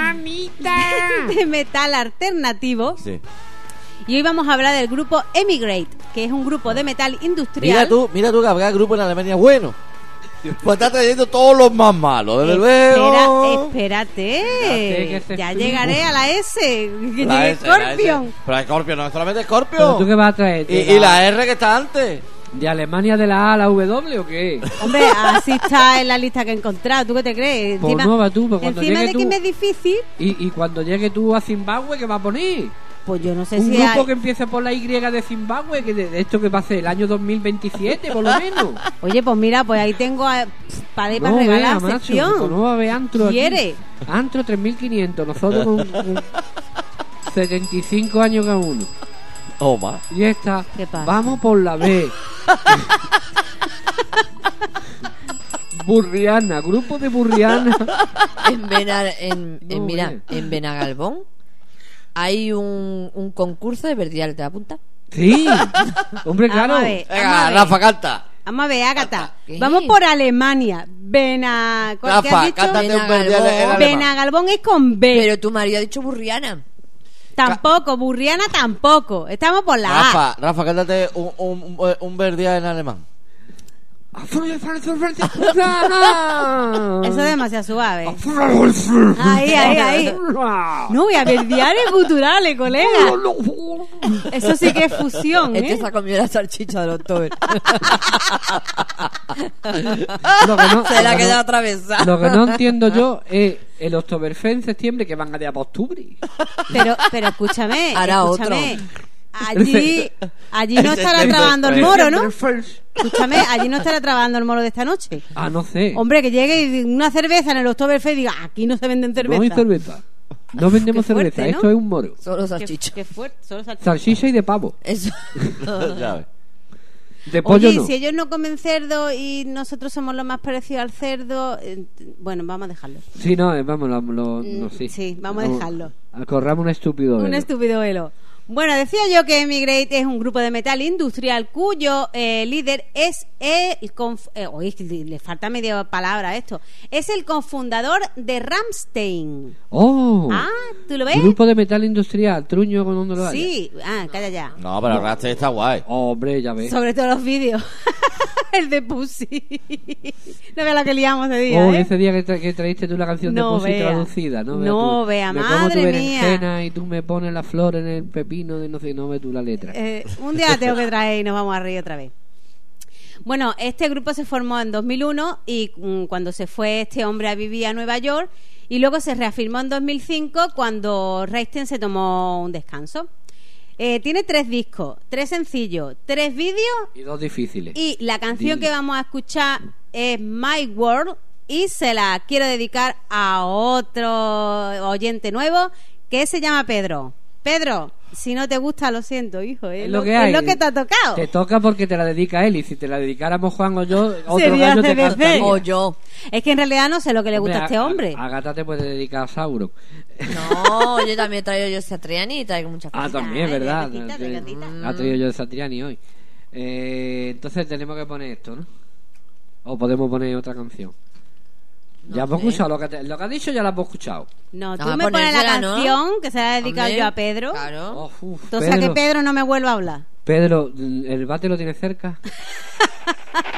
Speaker 5: de metal alternativo.
Speaker 3: Sí.
Speaker 5: Y hoy vamos a hablar del grupo Emigrate, que es un grupo de metal industrial.
Speaker 3: Mira tú, mira tú que habrá grupo en Alemania bueno. Pues está trayendo todos los más malos, desde
Speaker 5: Espera,
Speaker 3: luego.
Speaker 5: espérate,
Speaker 2: Espérate,
Speaker 5: ya llegaré a la S, que
Speaker 3: La S, la S.
Speaker 5: Scorpion.
Speaker 3: Pero Scorpion no es solamente
Speaker 2: ¿Pero
Speaker 3: Scorpion.
Speaker 2: tú qué vas a traer?
Speaker 3: Y,
Speaker 2: ¿De
Speaker 3: y la R que está antes.
Speaker 2: ¿De Alemania de la A a la W o qué?
Speaker 5: Hombre, así está en la lista que he encontrado. ¿Tú qué te crees?
Speaker 2: Pues no, va tú, pues cuando
Speaker 5: encima
Speaker 2: llegue
Speaker 5: de que
Speaker 2: tú-
Speaker 5: me es difícil,
Speaker 2: Y, y cuando llegue tú a Zimbabue, ¿qué va a poner?
Speaker 5: pues yo no sé
Speaker 2: Un
Speaker 5: si
Speaker 2: grupo
Speaker 5: hay...
Speaker 2: que empiece por la Y de Zimbabue, que de, de esto que va a ser el año 2027, por lo menos.
Speaker 5: Oye, pues mira, pues ahí tengo a- para ir para
Speaker 2: No,
Speaker 5: regalar
Speaker 2: vea, macho,
Speaker 5: sección.
Speaker 2: pues no va a haber antro aquí.
Speaker 5: ¿Quiere?
Speaker 2: Antro 3500, nosotros con, con 75 años cada uno.
Speaker 3: Toma.
Speaker 2: Y esta,
Speaker 5: ¿Qué pasa?
Speaker 2: vamos por la B. Burriana, grupo de Burriana.
Speaker 4: En, Bena- en, en- mira, en Benagalbón hay un, un concurso de verdiales. ¿Te apuntas?
Speaker 2: Sí, hombre,
Speaker 5: Vamos
Speaker 2: claro.
Speaker 5: a ver, vamos a
Speaker 3: Venga,
Speaker 5: ver.
Speaker 3: Rafa, canta.
Speaker 5: Vamos a ver, Ágata.
Speaker 4: ¿Qué?
Speaker 5: Vamos por Alemania. Bena... ¿cuál- ¿Qué has
Speaker 3: Rafa,
Speaker 5: dicho?
Speaker 3: cántate un verdial en alemán.
Speaker 5: Benagalbón es con B.
Speaker 4: Pero tu marido ha dicho burriana.
Speaker 5: Tampoco, Burriana tampoco. Estamos por la A.
Speaker 3: Rafa, Rafa, cántate un, un, un, un verdial en alemán.
Speaker 5: Eso es demasiado suave. Ahí, ahí, ahí. No, voy a ver diarios culturales, colega. Eso sí que es fusión,
Speaker 4: Este
Speaker 5: ¿eh?
Speaker 4: se ha comido la salchicha del
Speaker 2: que no-
Speaker 4: se la ha
Speaker 2: lo que
Speaker 4: quedado
Speaker 2: no-
Speaker 4: atravesada.
Speaker 2: Lo que no entiendo yo es el Oktoberfest en septiembre que van a de a octubre.
Speaker 5: Pero, pero escúchame,
Speaker 4: Hará
Speaker 5: escúchame. Allí, allí no estará trabajando el moro, ¿no? Escúchame, allí no estará trabajando el moro de esta noche.
Speaker 2: Ah, no sé.
Speaker 5: Hombre, que llegue y una cerveza en el Oktoberfest y diga, aquí no se venden
Speaker 2: no
Speaker 5: cerveza.
Speaker 2: hay cerveza. No vendemos
Speaker 5: fuerte,
Speaker 2: cerveza,
Speaker 5: ¿no?
Speaker 2: esto es un moro.
Speaker 4: Solo salchicha.
Speaker 5: qué fuerte, solo salchicha.
Speaker 2: Salchicha y de pavo.
Speaker 4: Eso.
Speaker 3: ya ves.
Speaker 2: De pollo
Speaker 5: Oye,
Speaker 2: no.
Speaker 5: si ellos no comen cerdo y nosotros somos lo más parecido al cerdo, eh, bueno, vamos a dejarlo.
Speaker 2: Sí, no, eh, vamos, lo, lo- no,
Speaker 5: Mm,
Speaker 2: sí.
Speaker 5: sí, vamos a dejarlo.
Speaker 2: Corramos un estúpido.
Speaker 5: Un
Speaker 2: velo.
Speaker 5: estúpido velo. Bueno, decía yo que Emigrate es un grupo de metal industrial cuyo eh, líder es el... conf- eh, oye, le falta media palabra a esto. Es el cofundador de Ramstein.
Speaker 2: ¡Oh!
Speaker 5: Ah, ¿tú lo ves?
Speaker 2: Grupo de metal industrial, truño con donde lo.
Speaker 5: Sí, ah, calla ya.
Speaker 3: No, pero Rastel está guay.
Speaker 2: Hombre, ya ves.
Speaker 5: Sobre todo los vídeos. el de Pussy. no veas la que liamos ese día,
Speaker 2: Oh,
Speaker 5: ¿eh?
Speaker 2: ese día que, tra- que traíste tú la canción
Speaker 5: No
Speaker 2: de Pussy
Speaker 5: vea.
Speaker 2: traducida, ¿no?
Speaker 5: No
Speaker 2: tú.
Speaker 5: vea,
Speaker 2: tu
Speaker 5: madre
Speaker 2: berenjena y tú me pones la flor en el pepino de no sé, no ve tú la letra.
Speaker 5: Eh, un día tengo que traer y nos vamos a reír otra vez. Bueno, este grupo se formó en 2001 y mm, cuando se fue este hombre a vivir a Nueva York y luego se reafirmó en 2005 cuando Raisten se tomó un descanso. Eh, tiene tres discos, tres sencillos, tres vídeos
Speaker 2: Y dos difíciles.
Speaker 5: y la canción
Speaker 2: Dile.
Speaker 5: que vamos a escuchar es My World y se la quiero dedicar a otro oyente nuevo que se llama Pedro. Pedro, si no te gusta, lo siento, hijo. Es,
Speaker 2: Es
Speaker 5: lo,
Speaker 2: lo que
Speaker 5: es
Speaker 2: hay.
Speaker 5: lo que te ha tocado.
Speaker 2: Te toca porque te la dedica él y si te la dedicáramos Juan o yo, otro
Speaker 5: Sería
Speaker 2: gallo te cantaría.
Speaker 4: O yo.
Speaker 5: Es que en realidad no sé lo que le gusta a este hombre.
Speaker 2: A, Gata te puede dedicar a Sauron.
Speaker 4: No, yo también he traído yo Satriani y traigo muchas
Speaker 2: Ah,
Speaker 4: cositas.
Speaker 2: también,
Speaker 5: de
Speaker 2: ¿verdad?
Speaker 5: gatita, de
Speaker 2: Te-
Speaker 5: gatita.
Speaker 2: Ha traído yo de Satriani hoy. Eh, entonces tenemos que poner esto, ¿no? O podemos poner otra canción.
Speaker 4: No
Speaker 2: ya hemos
Speaker 4: sé.
Speaker 2: escuchado lo que, te- lo que has dicho, ya lo hemos escuchado.
Speaker 5: No, tú me pones la
Speaker 4: ponérsela, ¿no?
Speaker 5: canción que se la he dedicado
Speaker 4: Hombre,
Speaker 5: yo a Pedro.
Speaker 4: Claro.
Speaker 2: Oh, uf,
Speaker 5: Entonces a que
Speaker 2: Pedro,
Speaker 5: Pedro no me vuelva a hablar.
Speaker 2: Pedro, ¿el bate lo tiene cerca?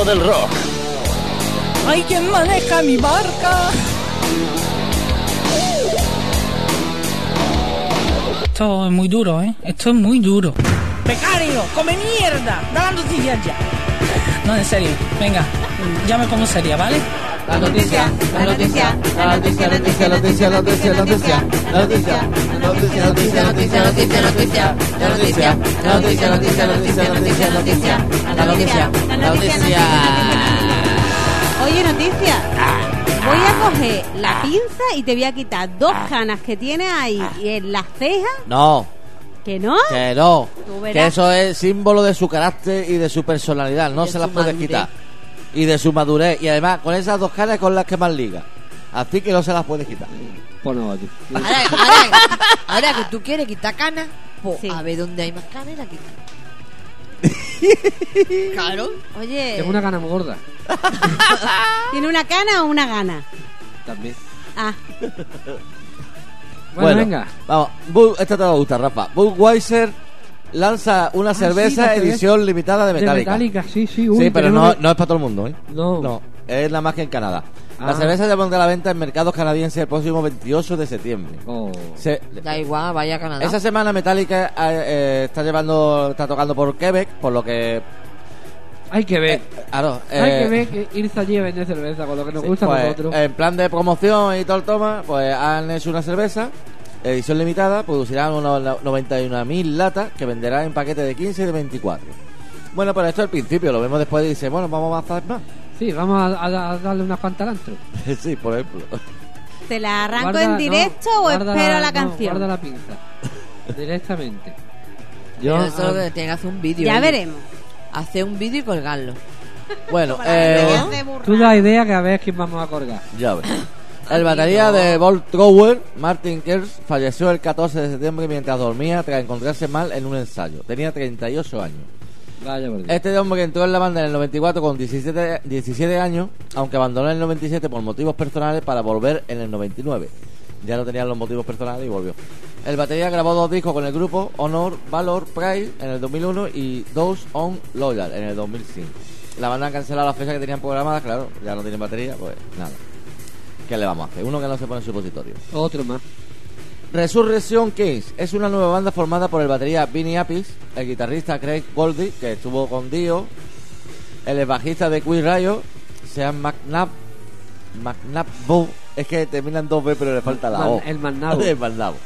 Speaker 12: futuro del rock.
Speaker 6: Hay quien maneja mi barca. Esto es muy duro, ¿eh? Esto es muy duro. Becario, come mierda, da la noticia ya. No, en serio, venga, ya me pongo seria, ¿vale?
Speaker 3: La noticia, la noticia, la noticia, la noticia, la noticia, la noticia, la noticia, la noticia. La noticia noticia, noticia, noticia, noticia, noticia, la noticia, la noticia, noticia, noticia, noticia, noticia, la noticia, la noticia.
Speaker 5: Oye, noticia. Voy a coger la pinza y te voy a quitar dos canas que tienes ahí y en las cejas.
Speaker 3: No.
Speaker 5: ¿Que no?
Speaker 3: Que no. Que eso es símbolo de su carácter y de su personalidad. No se las puedes quitar. Y de su madurez. Y además, con esas dos canas con las que más liga. Así que no se las puedes quitar.
Speaker 2: No.
Speaker 4: Ahora, ahora, ahora que tú quieres quitar canas, pues a ver dónde hay más canas y la quitas. claro.
Speaker 5: Oye,
Speaker 2: Tengo una gana muy gorda.
Speaker 5: ¿tiene una cana o una gana?
Speaker 2: También.
Speaker 5: Ah,
Speaker 2: Bueno, venga.
Speaker 3: Vamos, Bu- esta te va a gustar, Rafa. Budweiser lanza una
Speaker 2: Ah, sí,
Speaker 3: cerveza
Speaker 2: la cerveza.
Speaker 3: edición limitada de
Speaker 2: De
Speaker 3: Metallica.
Speaker 2: Metallica, sí, sí. uy,
Speaker 3: sí, pero
Speaker 2: tenemos
Speaker 3: no,
Speaker 2: que-
Speaker 3: no es para todo el mundo, ¿eh?
Speaker 2: No.
Speaker 3: es nada más que en Canadá. La
Speaker 2: Ah.
Speaker 3: cerveza se pondrá a la venta en mercados canadienses el próximo 28 de septiembre.
Speaker 2: Oh.
Speaker 3: Se-
Speaker 4: Da igual, vaya a Canadá.
Speaker 3: esa semana Metallica eh, eh, está llevando, está tocando por Quebec, por lo que...
Speaker 2: Hay que ver.
Speaker 3: Claro,
Speaker 2: Hay
Speaker 3: eh,
Speaker 2: que ver que irse allí a vender cerveza con lo que nos
Speaker 3: Sí,
Speaker 2: gusta a
Speaker 3: pues,
Speaker 2: nosotros.
Speaker 3: En plan de promoción y todo el toma, pues han hecho una cerveza, edición limitada, producirán unos no- 91.000 latas que venderán en paquetes de 15 y de 24. Bueno, pero esto es el principio, lo vemos después y dice, bueno, vamos a hacer más.
Speaker 2: Sí, vamos a, a- a darle unas cuantas al antro.
Speaker 3: sí, por ejemplo.
Speaker 5: ¿te la arranco
Speaker 2: Guarda-
Speaker 5: en
Speaker 2: no,
Speaker 5: directo o espero la
Speaker 2: no,
Speaker 5: canción?
Speaker 2: guarda la pinza. Directamente.
Speaker 4: Yo,
Speaker 2: Yo,
Speaker 4: eso es lo
Speaker 2: ah,
Speaker 4: que tiene que hacer un vídeo.
Speaker 5: Ya veremos.
Speaker 4: Hacer un vídeo y colgarlo.
Speaker 3: Bueno,
Speaker 5: la
Speaker 3: eh.
Speaker 2: Tú da idea que a ver quién vamos a colgar.
Speaker 3: ya ves. El batería de Bolt Thrower, Martin Kers, falleció el 14 de septiembre mientras dormía tras encontrarse mal en un ensayo. Tenía 38 años.
Speaker 2: Vaya por Dios.
Speaker 3: Este hombre que entró en la banda en el 94 con 17, 17 años, aunque abandonó en el 97 por motivos personales para volver en el 99. Ya no tenían los motivos personales y volvió. El batería grabó dos discos con el grupo, Honor, Valor, Pride en el 2001 y Those on Loyal en el 2005. La banda ha cancelado las fechas que tenían programadas, claro, ya no tienen batería, pues nada. ¿Qué le vamos a hacer? Uno que no se pone en supositorio.
Speaker 2: Otro más.
Speaker 3: Resurrection Kings es una nueva banda formada por el batería Vinny Appice, el guitarrista Craig Goldie, que estuvo con Dio, el bajista de Queen Riot, Sean McNabb, McNabbo, es que terminan dos B pero le falta la O.
Speaker 2: el Magnabo.
Speaker 3: el Magnabo,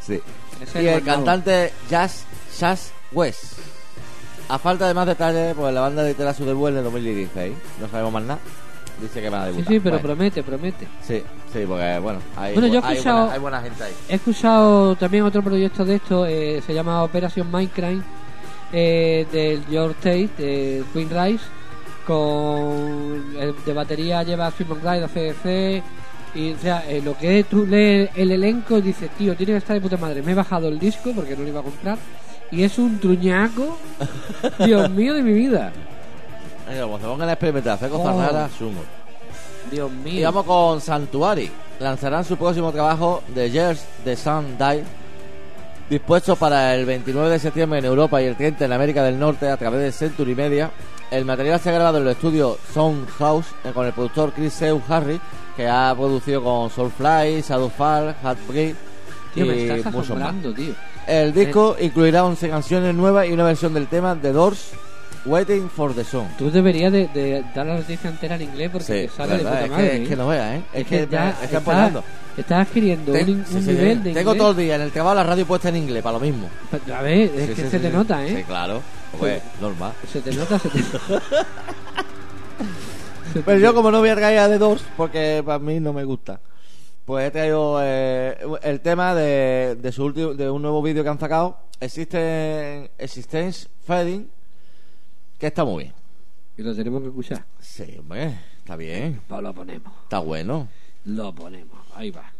Speaker 3: sí.
Speaker 2: Es
Speaker 3: y
Speaker 2: el
Speaker 3: cantante Jazz, Jazz West. A falta de más detalles, pues la banda editará su debut en el 2016. No sabemos más nada. Dice que van a
Speaker 2: Sí,
Speaker 3: debutar.
Speaker 2: sí, pero
Speaker 3: Bueno,
Speaker 2: promete, promete.
Speaker 3: sí, sí, porque bueno, hay,
Speaker 2: Bueno, yo he
Speaker 3: hay
Speaker 2: escuchado-
Speaker 3: buena, hay buena gente ahí.
Speaker 2: He escuchado también otro proyecto de esto, eh, se llama Operación Minecraft,
Speaker 13: eh, del George Tate, de Queen Rice, con el de batería lleva Simon Ride, CDC, y o sea, eh, lo que tú lees el elenco dice, tío, tiene que estar de puta madre. Me he bajado el disco porque no lo iba a comprar y es un truñaco, Dios mío de mi vida.
Speaker 3: Venga, pues se pongan a experimentar, hacer cosas
Speaker 13: Oh.
Speaker 3: raras, sumo.
Speaker 13: Dios mío.
Speaker 3: Y vamos con Santuari. Lanzarán su próximo trabajo, The Years the Sun Died, dispuesto para el 29 de septiembre en Europa y el 30 en América del Norte a través de Century Media. El material se ha grabado en el estudio Sound House eh, con el productor Chris Seu Harry, que ha producido con Soulfly, Shadowfall, Heartbreak
Speaker 13: Tío, me
Speaker 3: y
Speaker 13: estás
Speaker 3: muchos más.
Speaker 13: tío.
Speaker 3: El disco incluirá 11 canciones nuevas y una versión del tema The Doors, Waiting for the Song.
Speaker 13: Tú deberías de, de dar la noticia entera en inglés porque
Speaker 3: Sí,
Speaker 13: te sale de
Speaker 3: verdad,
Speaker 13: puta
Speaker 3: es que-
Speaker 13: madre.
Speaker 3: es
Speaker 13: ¿eh?
Speaker 3: que no veas, ¿eh? Es que me-
Speaker 13: ya
Speaker 3: es que
Speaker 13: estás- adquiriendo
Speaker 3: Ten-
Speaker 13: un, un
Speaker 3: sí, sí,
Speaker 13: nivel de
Speaker 3: Tengo
Speaker 13: inglés.
Speaker 3: todo el día en el trabajo la radio puesta en inglés, para lo mismo.
Speaker 13: A ver, es que se te nota, ¿eh?
Speaker 3: Sí, claro. Pues, normal.
Speaker 13: Se te nota, se te
Speaker 3: Pero yo como no voy a traer a The Doors, porque para mí no me gusta, pues he traído eh, el tema de, de su último, de un nuevo vídeo que han sacado, Existen, Existence Fading, que está muy bien.
Speaker 13: Y lo tenemos que escuchar.
Speaker 3: Sí, hombre, está bien.
Speaker 13: Pues lo ponemos.
Speaker 3: Está bueno.
Speaker 13: Lo ponemos. Ahí va.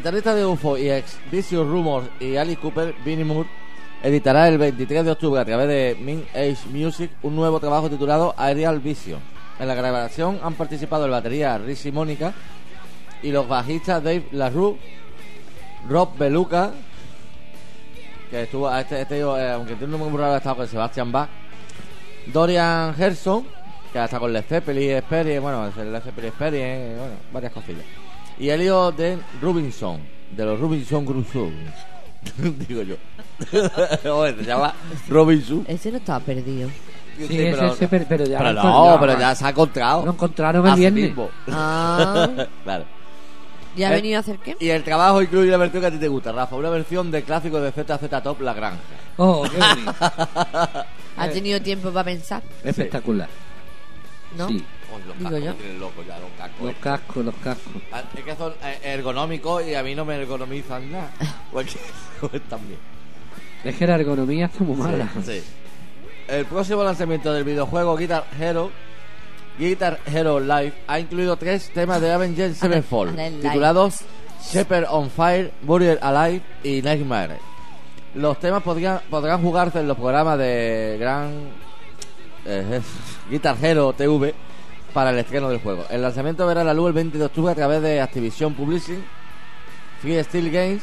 Speaker 3: Guitarrista de UFO y ex Vicious Rumors y Alice Cooper, Vinnie Moore, editará el 23 de octubre a través de Min Age Music un nuevo trabajo titulado Aerial Vision. En la grabación han participado el batería Rizzy Mónica y los bajistas Dave LaRue, Rob Beluca, que estuvo, este, este eh, aunque tiene un nombre raro, ha estado con Sebastian Bach, Dorian Gerson, que ha estado con Led Zeppelin Experience, bueno, el Zeppelin Experience, bueno, varias cosillas. Y Elio de Robinson, de los Robinson Crusoe, digo yo. Se llama Robinson.
Speaker 4: Ese no estaba perdido.
Speaker 2: Sí, ese- ese, pero- pero ya
Speaker 3: pero
Speaker 2: lo
Speaker 3: no, pero ya se ha encontrado.
Speaker 2: Lo encontraron el viernes.
Speaker 3: mismo.
Speaker 4: Ah.
Speaker 3: claro.
Speaker 4: ¿Ya ha
Speaker 3: Eh,
Speaker 4: venido a hacer qué?
Speaker 3: Y el trabajo incluye la versión que a ti te gusta, Rafa, una versión de clásico de ZZ Top La Granja.
Speaker 2: Oh, qué bonito.
Speaker 4: ¿Ha tenido tiempo para pensar?
Speaker 2: Espectacular.
Speaker 4: ¿No?
Speaker 2: Sí.
Speaker 3: Con los
Speaker 4: Digo
Speaker 3: cascos
Speaker 4: yo.
Speaker 3: tienen locos ya, los cascos.
Speaker 2: Los cascos, los cascos.
Speaker 3: Ah, Es que son eh, ergonómicos y a mí no me ergonomizan nada. Porque pues, también.
Speaker 2: Es que la ergonomía está muy mala.
Speaker 3: Sí. El próximo lanzamiento del videojuego Guitar Hero, Guitar Hero Live, ha incluido tres temas de Avengers Sevenfold,
Speaker 4: el live.
Speaker 3: titulados Shepherd on Fire, Buried Alive y Nightmare. Los temas podrían, podrán jugarse en los programas de Gran eh, Guitar Hero TV para el estreno del juego. El lanzamiento verá la luz el 20 de octubre a través de Activision Publishing, Free Steel Games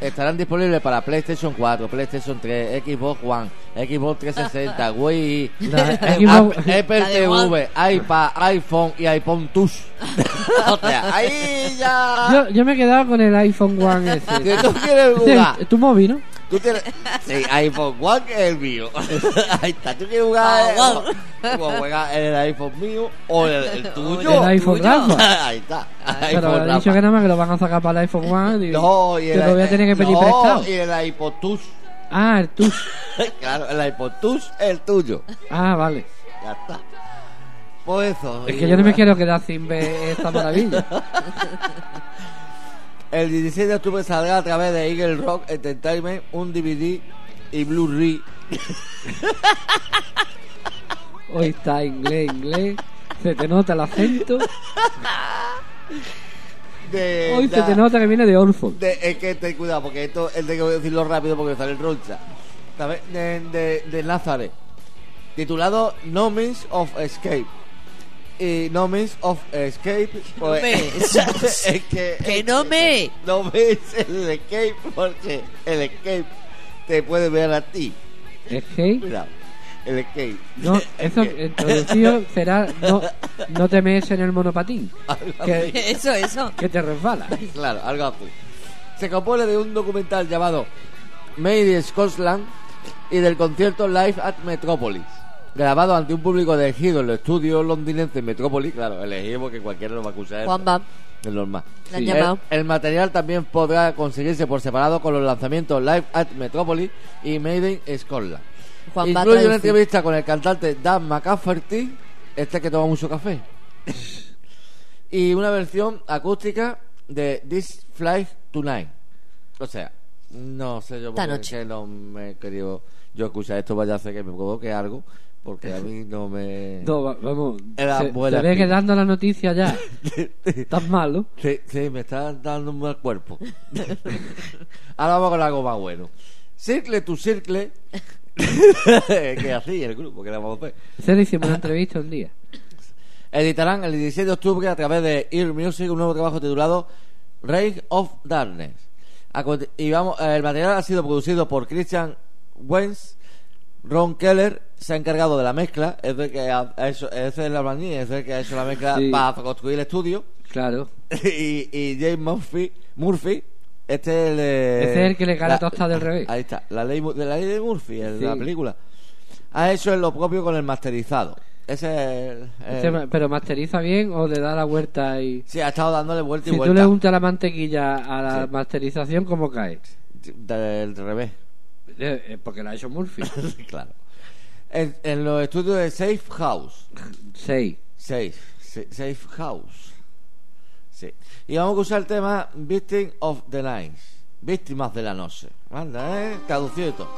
Speaker 3: estarán disponibles para PlayStation 4, PlayStation 3, Xbox One, Xbox 360, Wii,
Speaker 2: Xbox-
Speaker 3: Apple TV, iPad, iPhone y iPhone Touch. o sea, ahí ya.
Speaker 2: Yo, yo me he quedado con el iPhone One ese.
Speaker 3: Que tú quieres jugar.
Speaker 2: Tu móvil, ¿no?
Speaker 3: Tú tienes. Sí, iPhone One que es el mío. Ahí está. Tú quieres jugar.
Speaker 4: Ah,
Speaker 3: eh, o juegar en el iPhone mío o el, el tuyo.
Speaker 2: El iPhone Rafa.
Speaker 3: Ahí está.
Speaker 2: Pero
Speaker 3: iPhone Rafa.
Speaker 2: dicho que nada más que lo van a sacar para el iPhone One. y
Speaker 3: No, y
Speaker 2: te
Speaker 3: el,
Speaker 2: lo voy a tener que pedir
Speaker 3: no,
Speaker 2: prestado.
Speaker 3: y el iPod Touch.
Speaker 2: Ah, el tuyo.
Speaker 3: claro, el iPod Touch es el tuyo.
Speaker 2: Ah, vale.
Speaker 3: Ya está. Pues eso.
Speaker 2: Es que yo no me quiero quedar sin ver esta maravilla.
Speaker 3: El 16 de octubre saldrá a través de Eagle Rock Entertainment un DVD y Blu-ray
Speaker 2: Hoy está inglés, inglés. Se te nota el acento.
Speaker 3: de.
Speaker 2: Hoy se te nota que viene de Orford.
Speaker 3: de- es que ten cuidado porque esto es de que voy a decirlo rápido porque sale el roncha. ¿Sabes? De, de, de Nazareth. Titulado No Means of Escape. Y No Means of Escape. pues,
Speaker 4: means.
Speaker 3: es que.
Speaker 4: Que no me.
Speaker 3: No means el escape porque el escape te puede ver a ti.
Speaker 2: Es que
Speaker 3: Cuidado. El escape.
Speaker 2: no, eso introducido será no, no te mees en el monopatín. Que,
Speaker 4: Eso, eso.
Speaker 2: que te resbala.
Speaker 3: Claro, algo así. Se compone de un documental llamado Made in Scotland y del concierto Live at Metropolis, grabado ante un público elegido en los estudios londinenses Metropolis, claro, elegido porque cualquiera lo va a acusar.
Speaker 4: Juanma.
Speaker 3: Es normal.
Speaker 4: Han
Speaker 3: El-. El, material también podrá conseguirse por separado con los lanzamientos Live at Metropolis y Made in Scotland.
Speaker 4: Juan
Speaker 3: Incluye una entrevista con el cantante Dan McCafferty, este que toma mucho café, y una versión acústica de This Flight Tonight. O sea, no sé yo por qué no me he querido yo escuchar esto, vaya a hacer que me provoque algo, porque a mí no me...
Speaker 2: No, va- vamos.
Speaker 3: Era
Speaker 2: Se,
Speaker 3: buena
Speaker 2: ve
Speaker 3: pinta.
Speaker 2: que dando la noticia ya. Estás malo.
Speaker 3: Sí, sí, me está dando un mal cuerpo. Ahora vamos con algo más bueno. Circle to Circle, que así el grupo que a hacer.
Speaker 2: Se le hicimos una entrevista un día.
Speaker 3: Editarán el 16 de octubre a través de Ear Music un nuevo trabajo titulado Reign of Darkness. A conti- Y vamos, eh, el material ha sido producido por Christian Wentz. Ron Keller se ha encargado de la mezcla, es el que ha hecho, es el es el que ha hecho la mezcla
Speaker 2: Sí.
Speaker 3: para construir el estudio.
Speaker 2: Claro.
Speaker 3: y, y James Murphy, Murphy, este es el de-
Speaker 2: Ese es el que le la- tostada del revés.
Speaker 3: Ahí está, la ley, de la ley de Murphy, el de la película. Ha hecho lo propio con el masterizado. Ese es el,
Speaker 2: ma- pero masteriza bien o le da la vuelta y.
Speaker 3: Sí, ha estado dándole vuelta y
Speaker 2: Si tú
Speaker 3: vuelta.
Speaker 2: le untas la mantequilla a la
Speaker 3: Sí.
Speaker 2: masterización, ¿cómo cae?
Speaker 3: Del revés.
Speaker 2: Eh, Porque la ha hecho Murphy.
Speaker 3: claro. En, en los estudios de Safe House. Safe. Sa- Safe House. Sí. Y vamos a usar el tema Victim of the Night. Víctimas de la noche. Anda, ¿eh? Traducido y todo.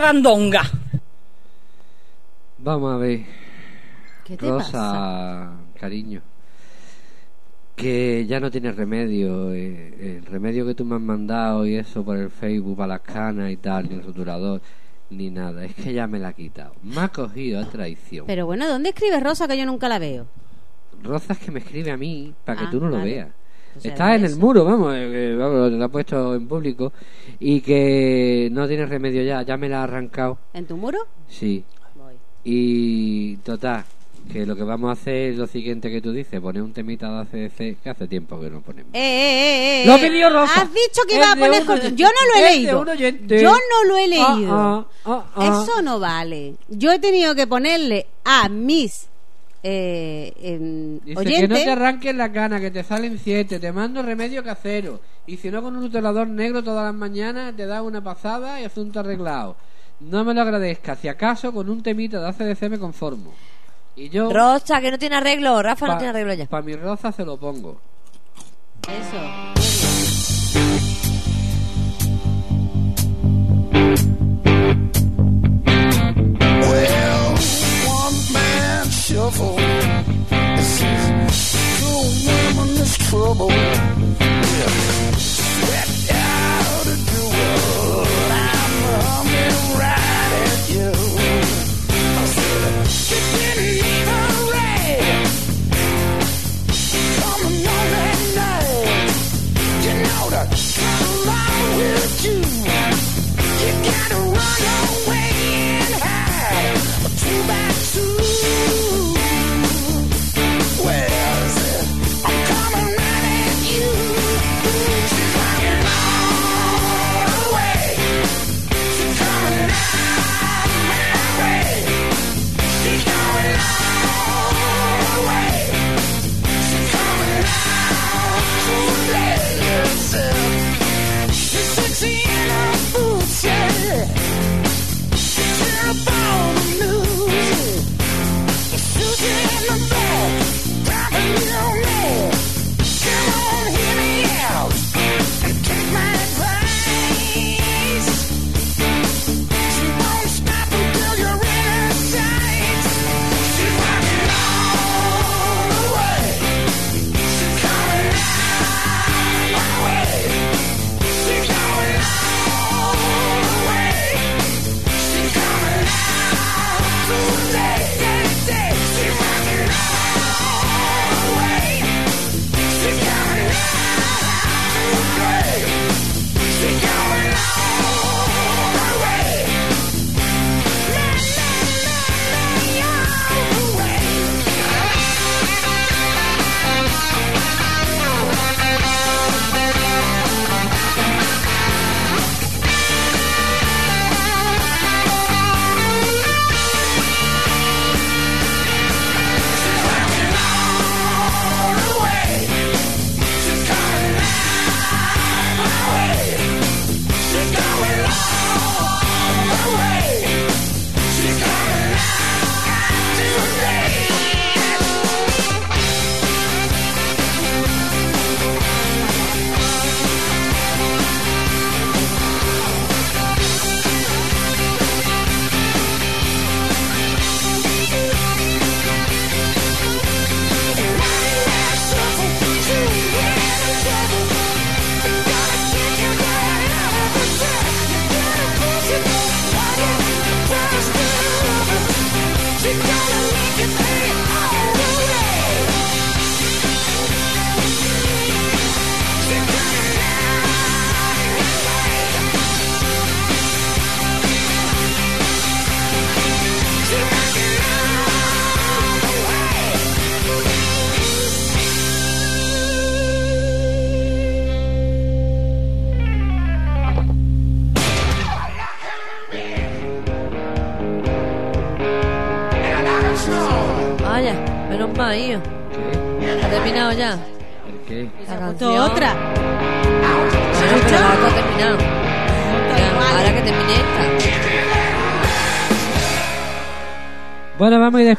Speaker 6: Sarandonga.
Speaker 2: Vamos a ver.
Speaker 5: ¿Qué te
Speaker 2: Rosa,
Speaker 5: pasa?
Speaker 2: cariño. Que ya no tiene remedio. eh, el remedio que tú me has mandado y eso por el Facebook para las canas y tal, ni el rotulador, ni nada. Es que ya me la ha quitado. Me ha cogido a traición.
Speaker 5: Pero bueno, ¿dónde escribe Rosa que yo nunca la veo?
Speaker 2: Rosa es que me escribe a mí para que
Speaker 5: Ah,
Speaker 2: tú no lo veas.
Speaker 5: O sea,
Speaker 2: Está en el muro, vamos, eh, vamos, lo ha puesto en público y que no tiene remedio ya, ya me la ha arrancado.
Speaker 5: ¿En tu muro?
Speaker 2: Sí. Y total, que lo que vamos a hacer es lo siguiente que tú dices, poner un temita de ACDC que hace tiempo que no ponemos.
Speaker 5: Eh, eh, eh, eh,
Speaker 2: Lo
Speaker 5: eh.
Speaker 2: pedido Rosa.
Speaker 5: Has dicho que iba a poner corto. Yo no lo he leído. Yo no lo he leído.
Speaker 2: Ah, ah, ah, ah.
Speaker 5: Eso no vale. Yo he tenido que ponerle a mis eh, em,
Speaker 2: Dice
Speaker 5: oyentes.
Speaker 2: que no te arranques la cana, que te salen siete, te mando remedio casero. Y si no con un rotulador negro todas las mañanas, te da una pasada y asunto arreglado. No me lo agradezcas, si acaso con un temita de ACDC me conformo. Y yo,
Speaker 4: Rosa, que no tiene arreglo. Rafa no tiene arreglo ya.
Speaker 2: para mi roza se lo pongo.
Speaker 5: Eso.
Speaker 9: shovel. This is cool woman, this trouble. Yeah.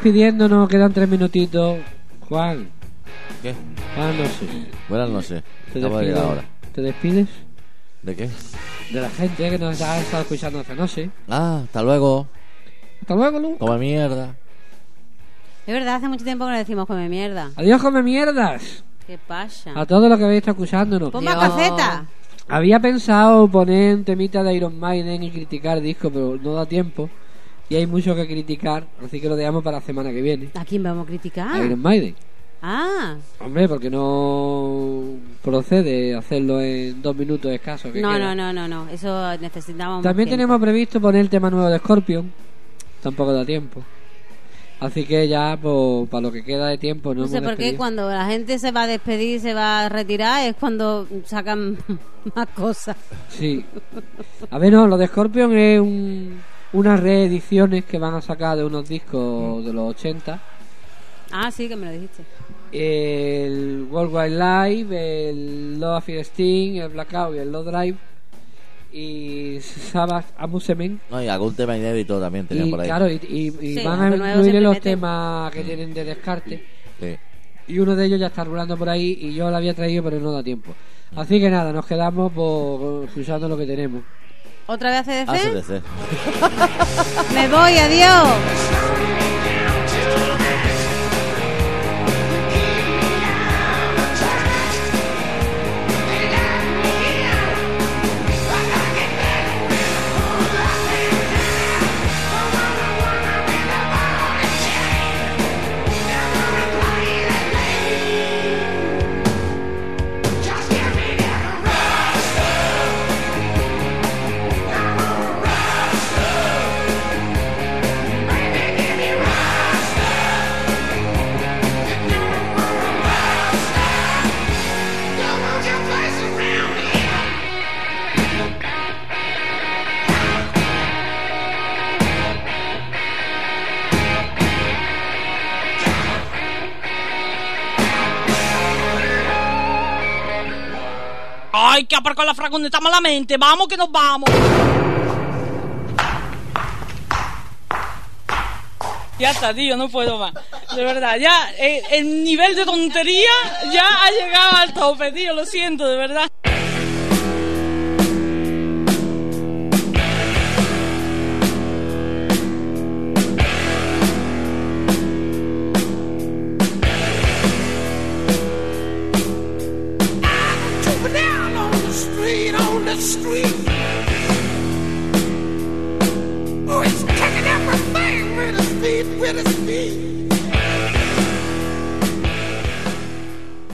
Speaker 2: Despidiéndonos, quedan tres minutitos. Juan,
Speaker 3: ¿Qué?
Speaker 2: Juan, no sé.
Speaker 3: Buenas noches.
Speaker 2: ¿Te,
Speaker 3: de
Speaker 2: despides?
Speaker 3: llegar ahora.
Speaker 2: ¿Te despides?
Speaker 3: ¿De qué?
Speaker 2: De la gente que nos ha estado escuchando esta noche.
Speaker 3: Ah, hasta luego.
Speaker 2: Hasta luego, Lu.
Speaker 3: Come mierda.
Speaker 5: Es verdad, hace mucho tiempo que no decimos come mierda.
Speaker 2: Adiós, come mierdas.
Speaker 5: ¿Qué pasa?
Speaker 2: A todos los que habéis estado escuchándonos.
Speaker 5: Pon más caceta.
Speaker 2: Había pensado poner un temita de Iron Maiden y criticar disco, pero no da tiempo. Y hay mucho que criticar, así que lo dejamos para la semana que viene.
Speaker 5: ¿A quién vamos a criticar?
Speaker 2: A Iron Maiden.
Speaker 5: Ah,
Speaker 2: Hombre, porque no procede hacerlo en dos minutos escasos. que
Speaker 5: no,
Speaker 2: queda.
Speaker 5: no, no, no, no. Eso necesitamos. más
Speaker 2: También
Speaker 5: tiempo.
Speaker 2: tenemos previsto poner el tema nuevo de Scorpion. Tampoco da tiempo. Así que ya, pues, para lo que queda de tiempo, no
Speaker 5: No sé por qué cuando la gente se va a despedir, se va a retirar, es cuando sacan más cosas.
Speaker 2: Sí. A ver, no, lo de Scorpion es un, unas reediciones que van a sacar de unos discos de los 80.
Speaker 5: Ah, sí, que me lo dijiste.
Speaker 2: El World Wide Live, el Love Fear Sting, el Blackout y el Low Drive. Y Sabbath Amusement.
Speaker 3: No, y algún tema inédito también tenían
Speaker 2: Y
Speaker 3: por ahí.
Speaker 2: claro, y, y- y
Speaker 5: Sí,
Speaker 2: van a incluir los
Speaker 5: meten.
Speaker 2: temas que tienen de descarte.
Speaker 3: Sí.
Speaker 2: Y uno de ellos ya está rulando por ahí y yo lo había traído pero no da tiempo. Así que nada, nos quedamos por, escuchando lo que tenemos.
Speaker 5: ¿Otra vez ACDC?
Speaker 3: ACDC.
Speaker 5: Me voy, adiós.
Speaker 6: Ay, que aparcó la fragoneta malamente. Vamos que nos vamos. Ya está, tío, no puedo más. De verdad, ya eh, el nivel de tontería ya ha llegado al tope, tío. Lo siento, de verdad.
Speaker 9: The street. Oh, kicking with his feet, with his feet.